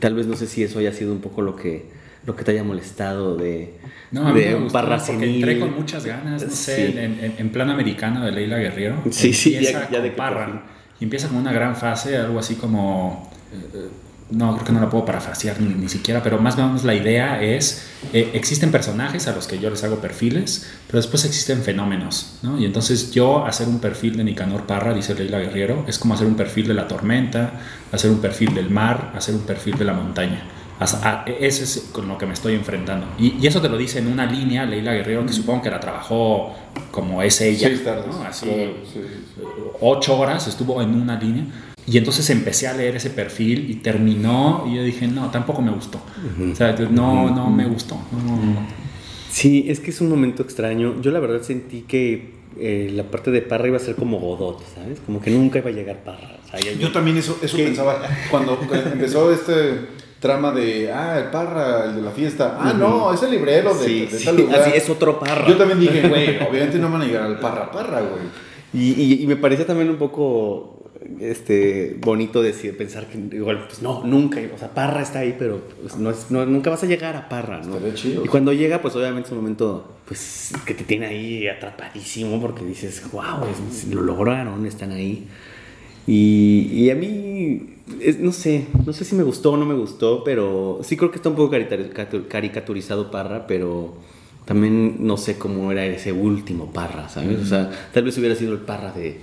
Speaker 2: Tal vez no sé si eso haya sido un poco lo que, lo que te haya molestado de,
Speaker 1: No, a mí
Speaker 2: de
Speaker 1: me gustó porque entré con muchas ganas, no sé,
Speaker 2: Sí.
Speaker 1: en, en- en plan americano de Leila Guerrero.
Speaker 2: Sí, sí, ya-
Speaker 1: Empieza
Speaker 2: ya de que por
Speaker 1: Parra.
Speaker 2: fin.
Speaker 1: Y empieza con una gran fase, algo así como... eh, eh, no, creo que no la puedo parafrasear ni, ni siquiera, pero más o menos la idea es, eh, existen personajes a los que yo les hago perfiles, pero después existen fenómenos, ¿no? Y entonces yo hacer un perfil de Nicanor Parra, dice Leila Guerrero, es como hacer un perfil de la tormenta, hacer un perfil del mar, hacer un perfil de la montaña. Eso es con lo que me estoy enfrentando. Y, y eso te lo dice en una línea Leila Guerrero, que supongo que la trabajó como es ella.
Speaker 3: Seis tardes.
Speaker 1: ¿no? Así,
Speaker 3: Claro, sí, sí, sí.
Speaker 1: ocho horas estuvo en una línea. Y entonces empecé a leer ese perfil y terminó y yo dije, no, tampoco me gustó. O sea, no, no me gustó. No.
Speaker 2: Sí, es que es un momento extraño. Yo la verdad sentí que eh, la parte de Parra iba a ser como Godot, ¿sabes? Como que nunca iba a llegar Parra. O sea, ya-
Speaker 3: Yo también eso, eso
Speaker 2: ¿Qué?
Speaker 3: pensaba. Cuando empezó este trama de, ah, el Parra, el de la fiesta. Ah, no, es el librero de,
Speaker 2: Sí,
Speaker 3: de
Speaker 2: sí,
Speaker 3: tal lugar.
Speaker 2: así es otro Parra.
Speaker 3: Yo también dije, güey, obviamente no van a llegar al Parra Parra, güey.
Speaker 2: Y, y- y me parecía también un poco este, bonito decir, pensar que igual, pues no, nunca, o sea, Parra está ahí, pero pues, no es- no- nunca vas a llegar a Parra, ¿no?
Speaker 3: Estaría chido.
Speaker 2: Y cuando llega, pues obviamente es un momento, pues, que te tiene ahí atrapadísimo, porque dices, wow, es- lo lograron, están ahí. Y, a mí, no sé, no sé si me gustó o no me gustó, pero sí creo que está un poco caricatur- caricaturizado Parra, pero también no sé cómo era ese último Parra, ¿sabes? O sea, tal vez hubiera sido el Parra de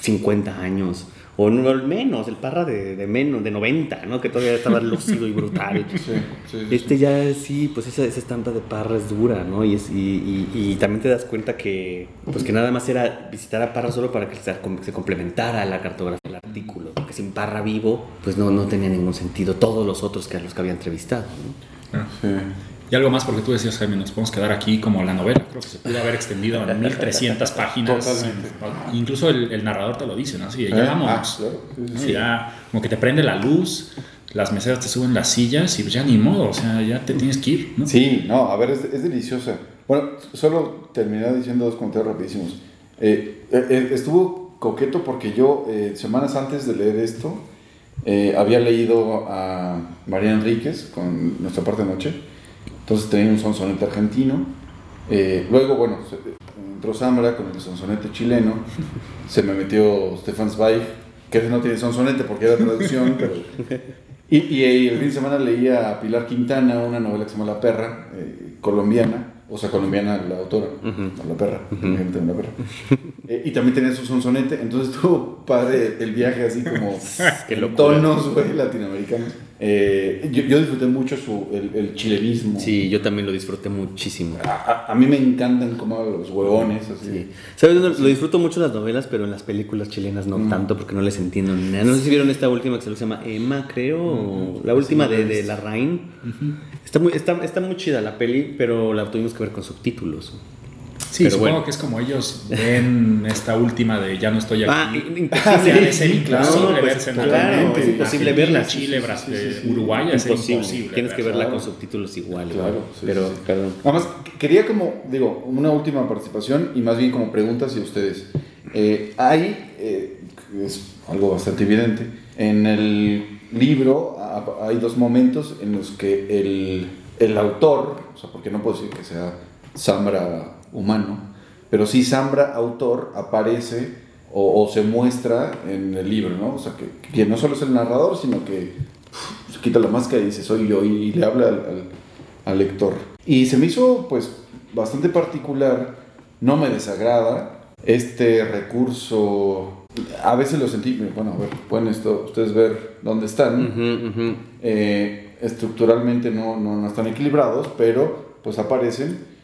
Speaker 2: 50 años, o no, al menos, el Parra de, de menos, de 90, ¿no? Que todavía estaba lúcido y brutal.
Speaker 3: Sí, sí,
Speaker 2: Este
Speaker 3: sí.
Speaker 2: ya sí, pues esa, esa estampa de Parra es dura, ¿no? Y, es, y, y- y también te das cuenta que, pues que nada más era visitar a Parra solo para que se, se complementara la cartografía del artículo, porque sin Parra vivo, pues no, no tenía ningún sentido todos los otros que a los que había entrevistado, ¿no?
Speaker 3: Sí.
Speaker 1: Y algo más, porque tú decías, Jaime, nos podemos quedar aquí como la novela. Creo que se pudo haber extendido en 1300 páginas.
Speaker 3: Totalmente.
Speaker 1: Incluso el, el narrador te lo dice, ¿no? Así,
Speaker 3: ¿Eh?
Speaker 1: ya vámonos.
Speaker 3: Ah, claro. Sí, sí,
Speaker 1: ¿no?
Speaker 3: sí.
Speaker 1: Ya, como que te prende la luz, las meseras te suben las sillas y pues ya ni modo, o sea, ya te tienes que ir, ¿no?
Speaker 3: Sí, no, a ver, es, es deliciosa. Bueno, solo terminar diciendo dos comentarios rapidísimos. Eh, eh, eh, estuvo coqueto porque yo, eh, semanas antes de leer esto, eh, había leído a María Enríquez con Nuestra parte de noche. Entonces tenía un sonsonete argentino. Eh, luego, bueno, entró Zambra con el sonsonete chileno. Se me metió Stefan Zweig, que no tiene sonsonete porque era traducción, pero... Y, y, y el fin de semana leía a Pilar Quintana, una novela que se llama La Perra, eh, colombiana, o sea, colombiana la autora, la perra, gente de la perra. Eh, y también tenía su sonsonete, entonces estuvo padre el viaje así como en tonos, güey, latinoamericanos. Eh, yo, yo disfruté mucho su, el, el chilenismo.
Speaker 2: Sí, yo también lo disfruté muchísimo.
Speaker 3: A, a- a mí me encantan como los huevones, así.
Speaker 2: Sí. ¿Sabes? Lo, lo disfruto mucho en las novelas, pero en las películas chilenas no tanto porque no les entiendo ni nada. No sé si vieron esta última que se llama Emma, creo. o La última de, de La Rain. está, muy, está, está muy chida la peli, pero la tuvimos que ver con subtítulos.
Speaker 1: Sí,
Speaker 2: Pero
Speaker 1: supongo
Speaker 2: bueno.
Speaker 1: que es como ellos ven esta última de ya no estoy aquí.
Speaker 2: Ah, imposible.
Speaker 3: sí,
Speaker 1: imposible
Speaker 3: claro,
Speaker 2: pues,
Speaker 1: verse en
Speaker 2: claro, es imposible verla.
Speaker 1: Chile, Brasil,
Speaker 3: sí, sí, sí.
Speaker 1: Uruguay, es
Speaker 2: Imposible.
Speaker 1: imposible.
Speaker 2: Tienes que
Speaker 1: verla.
Speaker 3: claro.
Speaker 2: con subtítulos igual.
Speaker 3: Claro,
Speaker 2: pero,
Speaker 3: sí, sí.
Speaker 2: perdón.
Speaker 3: Nada más, quería como, digo, una última participación y más bien como preguntas y ustedes. Eh, hay, eh, es algo bastante evidente, en el libro ha- hay dos momentos en los que el, el autor, o sea, porque no puedo decir que sea Zambra humano, pero sí Zambra autor aparece o, o se muestra en el libro, ¿no? O sea, que, que no solo es el narrador, sino que se quita la máscara y dice soy yo y, le habla al, al- al lector. Y se me hizo pues bastante particular, no me desagrada este recurso. A veces lo sentí, bueno, a ver, pueden esto, ustedes ver dónde están.
Speaker 2: Ujú, ujú.
Speaker 3: Eh, estructuralmente no, no, no están equilibrados, pero pues aparecen.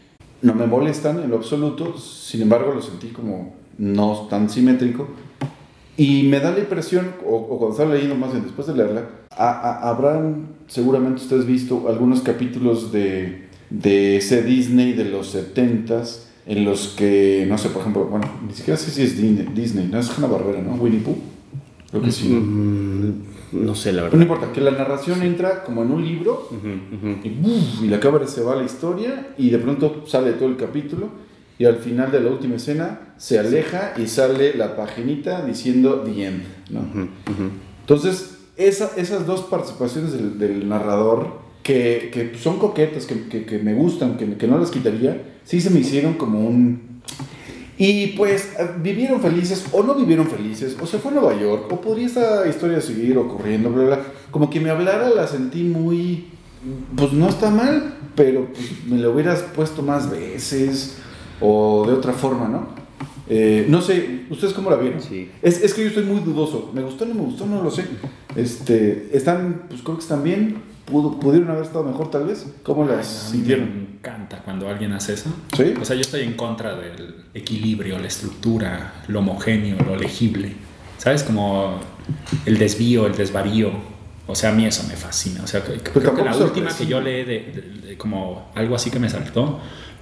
Speaker 3: No me molestan en lo absoluto, sin embargo lo sentí como no tan simétrico. Y me da la impresión, o, o cuando estaba leyendo más bien después de leerla, a- a- habrán seguramente ustedes visto algunos capítulos de, de ese Disney de los 70s en los que, no sé, por ejemplo, bueno, ni siquiera sé si es Disney, Disney no es una barbera, ¿no? Winnie Pooh. Creo que sí.
Speaker 2: Mm, no sé, la
Speaker 3: Pero no
Speaker 2: verdad.
Speaker 3: importa, que la narración entra como en un libro y, la cámara se va a la historia y de pronto sale todo el capítulo y al final de la última escena se aleja y sale la paginita diciendo The End. Entonces, esa- esas dos participaciones del, del narrador que, que son coquetas, que, que- que me gustan, que, que no las quitaría, sí se me hicieron como un... Y pues eh, vivieron felices o no vivieron felices, o se fue a Nueva York, o podría esta historia seguir ocurriendo, bla, bla, bla. Como que me hablara, la sentí muy... Pues no está mal, pero pues, me lo hubieras puesto más veces o de otra forma, ¿no? Eh, no sé, ¿ustedes cómo la vieron?
Speaker 2: Sí.
Speaker 3: Es, es que yo estoy muy dudoso. ¿Me gustó o no me gustó? No lo sé. Este, están, pues creo que están bien. Pudo- pudieron haber estado mejor tal vez. ¿Cómo las
Speaker 1: mí me
Speaker 3: sintieron?
Speaker 1: encanta cuando alguien hace eso.
Speaker 3: ¿Sí?
Speaker 1: O sea, yo estoy en contra del equilibrio, la estructura, lo homogéneo, lo legible. ¿Sabes? Como el desvío, el desvarío. O sea, a mí eso me fascina. O sea, creo que la última que yo leí de, de- de como algo así que me saltó,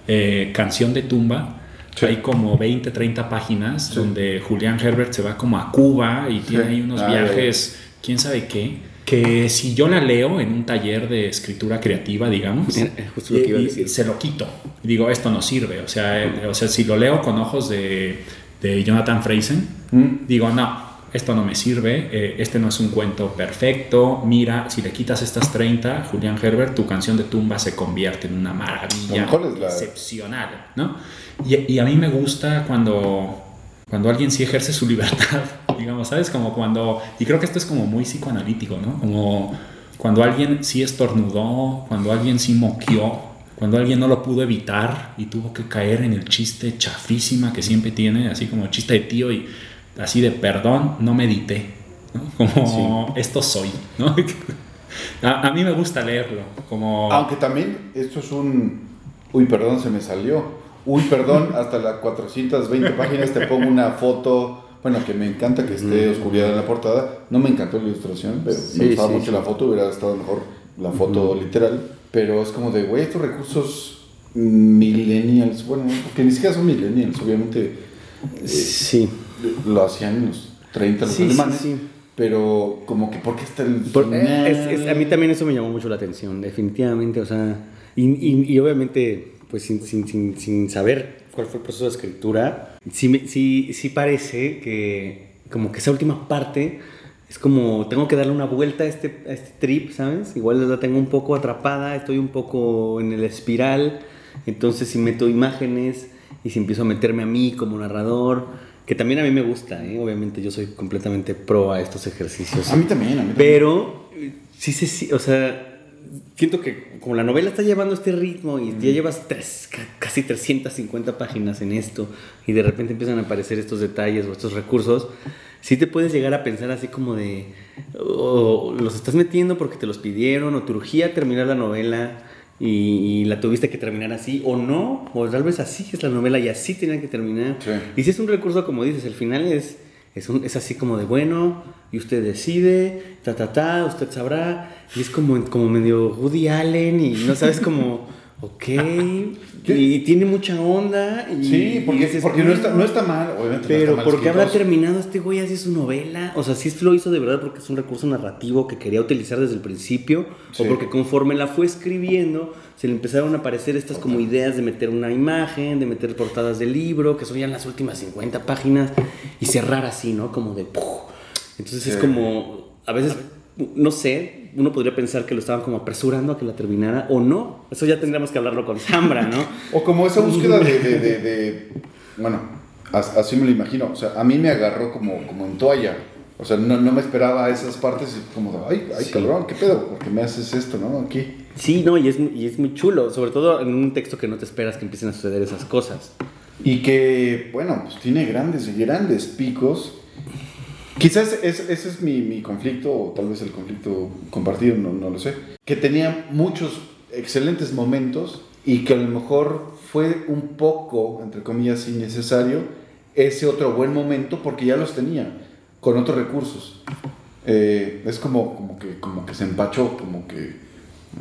Speaker 1: eh, Canción de Tumba,
Speaker 3: Sí.
Speaker 1: hay como 20, 30 páginas
Speaker 3: Sí.
Speaker 1: donde Julián Herbert se va como a Cuba y tiene ahí unos
Speaker 3: Ah,
Speaker 1: viajes, quién sabe qué, que si yo la leo en un taller de escritura creativa, digamos,
Speaker 2: Era- era justo lo que iba a decir.
Speaker 1: se lo quito. Digo, esto no sirve. O sea, eh, o sea si lo leo con ojos de, de Jonathan Freisen,
Speaker 3: ¿Mm?
Speaker 1: digo, no, esto no me sirve, eh, este no es un cuento perfecto. Mira, si le quitas estas 30, Julián Herbert, tu canción de tumba se convierte en una
Speaker 3: A
Speaker 1: maravilla
Speaker 3: la-
Speaker 1: excepcional, ¿no? Y, y a mí me gusta cuando, cuando alguien sí ejerce su libertad, digamos, ¿sabes? Como cuando, y creo que esto es como muy psicoanalítico, ¿no? Como cuando alguien sí estornudó, cuando alguien sí moqueó, cuando alguien no lo pudo evitar y tuvo que caer en el chiste chafísima que siempre tiene, así como chiste de tío y así de perdón, no medité, ¿no? Como esto soy, ¿no? A, a mí me gusta leerlo, como...
Speaker 3: Aunque también esto es un... Uy, perdón, se me salió. Uy, perdón, hasta las 420 páginas te pongo una foto... Bueno, que me encanta que esté oscuridad en la portada. No me encantó la ilustración, pero
Speaker 2: Sí,
Speaker 3: me gustaba
Speaker 2: sí,
Speaker 3: mucho
Speaker 2: sí.
Speaker 3: la foto. Hubiera estado mejor la foto literal. Pero es como de, güey, estos recursos millennials... Bueno, que ni siquiera son millennials, obviamente
Speaker 2: Sí.
Speaker 3: lo hacían en los 30 los alemanes.
Speaker 2: sí.
Speaker 3: Pero como que, ¿por qué está el
Speaker 2: Por-
Speaker 3: final?
Speaker 2: eh, es- es- a mí también eso me llamó mucho la atención, definitivamente. O sea, y, y- y obviamente, pues sin, sin- sin- sin saber cuál fue el proceso de escritura, sí, sí, sí parece que como que esa última parte es como tengo que darle una vuelta a este, a este trip, ¿sabes? Igual la tengo un poco atrapada, estoy un poco en el espiral, entonces si meto imágenes y si empiezo a meterme a mí como narrador, que también a mí me gusta, ¿eh? obviamente yo soy completamente pro a estos ejercicios.
Speaker 3: A mí también, a mí también.
Speaker 2: Pero eh, sí, sí, sí, o sea, siento que como la novela está llevando este ritmo y ya llevas tres, ca- casi 350 páginas en esto y de repente empiezan a aparecer estos detalles o estos recursos, sí te puedes llegar a pensar así como de, o los estás metiendo porque te los pidieron o te urgía terminar la novela y, y la tuviste que terminar así o no, o tal vez así es la novela y así tenía que terminar.
Speaker 3: Sí.
Speaker 2: Y si es un recurso, como dices, el final es, es, un- es así como de bueno, y usted decide, ta, ta, ta, usted sabrá, y es como, como medio Woody Allen, y no sabes como, ok, y tiene mucha onda. Y,
Speaker 3: Sí,
Speaker 2: y
Speaker 3: porque,
Speaker 2: dices,
Speaker 3: porque no, está, no está mal, obviamente. no
Speaker 2: Pero
Speaker 3: está mal
Speaker 2: ¿por qué habrá terminado este güey así su novela? O sea, si esto lo hizo de verdad porque es un recurso narrativo que quería utilizar desde el principio,
Speaker 3: Sí.
Speaker 2: o porque conforme la fue escribiendo, se le empezaron a aparecer estas como ideas de meter una imagen, de meter portadas del libro, que son ya las últimas 50 páginas, y cerrar así, ¿no? Como de... Entonces es como, a veces, no sé, uno podría pensar que lo estaban como apresurando a que la terminara, o no. Eso ya tendríamos que hablarlo con Zambra, ¿no?
Speaker 3: O como esa búsqueda de, de, de- de- bueno, as- así me lo imagino. O sea, a mí me agarró como, como en toalla. O sea, no, no me esperaba esas partes y como de, ay, ay,
Speaker 2: Sí.
Speaker 3: cabrón, ¿qué pedo? ¿Por qué me haces esto, no? Aquí.
Speaker 2: Sí, no, y es, y es muy chulo, sobre todo en un texto que no te esperas que empiecen a suceder esas cosas.
Speaker 3: Y que, bueno, pues tiene grandes y grandes picos. Quizás es- ese es mi, conflicto, o tal vez el conflicto compartido, no, no lo sé. Que tenía muchos excelentes momentos y que a lo mejor fue un poco, entre comillas, innecesario ese otro buen momento porque ya los tenía con otros recursos. Eh, es como, como, que, como que se empachó, como que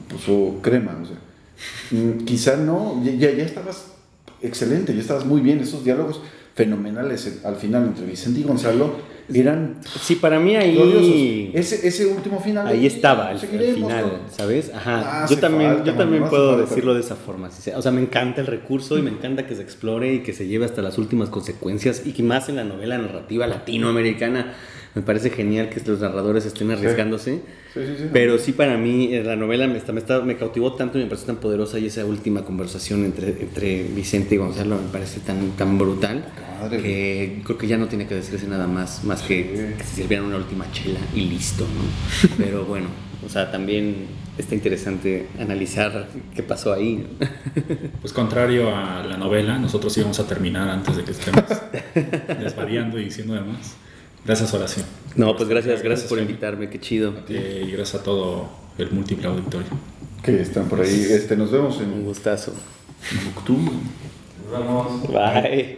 Speaker 3: puso crema, o. Mm, Quizá no, ya, ya ya estabas excelente, ya estabas muy bien, esos diálogos fenomenales eh, al final entre Vicente y Gonzalo eran
Speaker 2: Sí, para mí
Speaker 3: gloriosos.
Speaker 2: ahí...
Speaker 3: Ese, ese último final.
Speaker 2: Ahí estaba,
Speaker 3: seguiremos,
Speaker 2: final. ¿sabes? Ajá.
Speaker 3: Ah,
Speaker 2: yo también,
Speaker 3: falta,
Speaker 2: yo también puedo decirlo de esa forma. sí, sí. O sea, me encanta el recurso y me encanta que se explore y que se lleve hasta las últimas consecuencias y que más en la novela narrativa latinoamericana. Me parece genial que los narradores estén arriesgándose.
Speaker 3: Sí, sí, sí.
Speaker 2: Pero sí, para mí, eh, la novela me, está, me, está- me cautivó tanto y me parece tan poderosa. Y esa última conversación entre, entre Vicente y Gonzalo me parece tan, tan brutal
Speaker 3: Madre.
Speaker 2: que creo que ya no tiene que decirse nada más, más que, que se sirvieran una última chela y listo, ¿no? Pero bueno, o sea, también está interesante analizar qué pasó ahí.
Speaker 1: Pues contrario a la novela, nosotros íbamos a terminar antes de que estemos desvariando y diciendo demás. Gracias, Horacio.
Speaker 2: No, pues gracias, gracias por invitarme, qué chido.
Speaker 1: Eh, y gracias a todo el múltiple auditorio.
Speaker 3: Que están por ahí. Este, nos vemos
Speaker 2: Un
Speaker 3: en
Speaker 2: gustazo.
Speaker 3: octubre.
Speaker 2: Bye.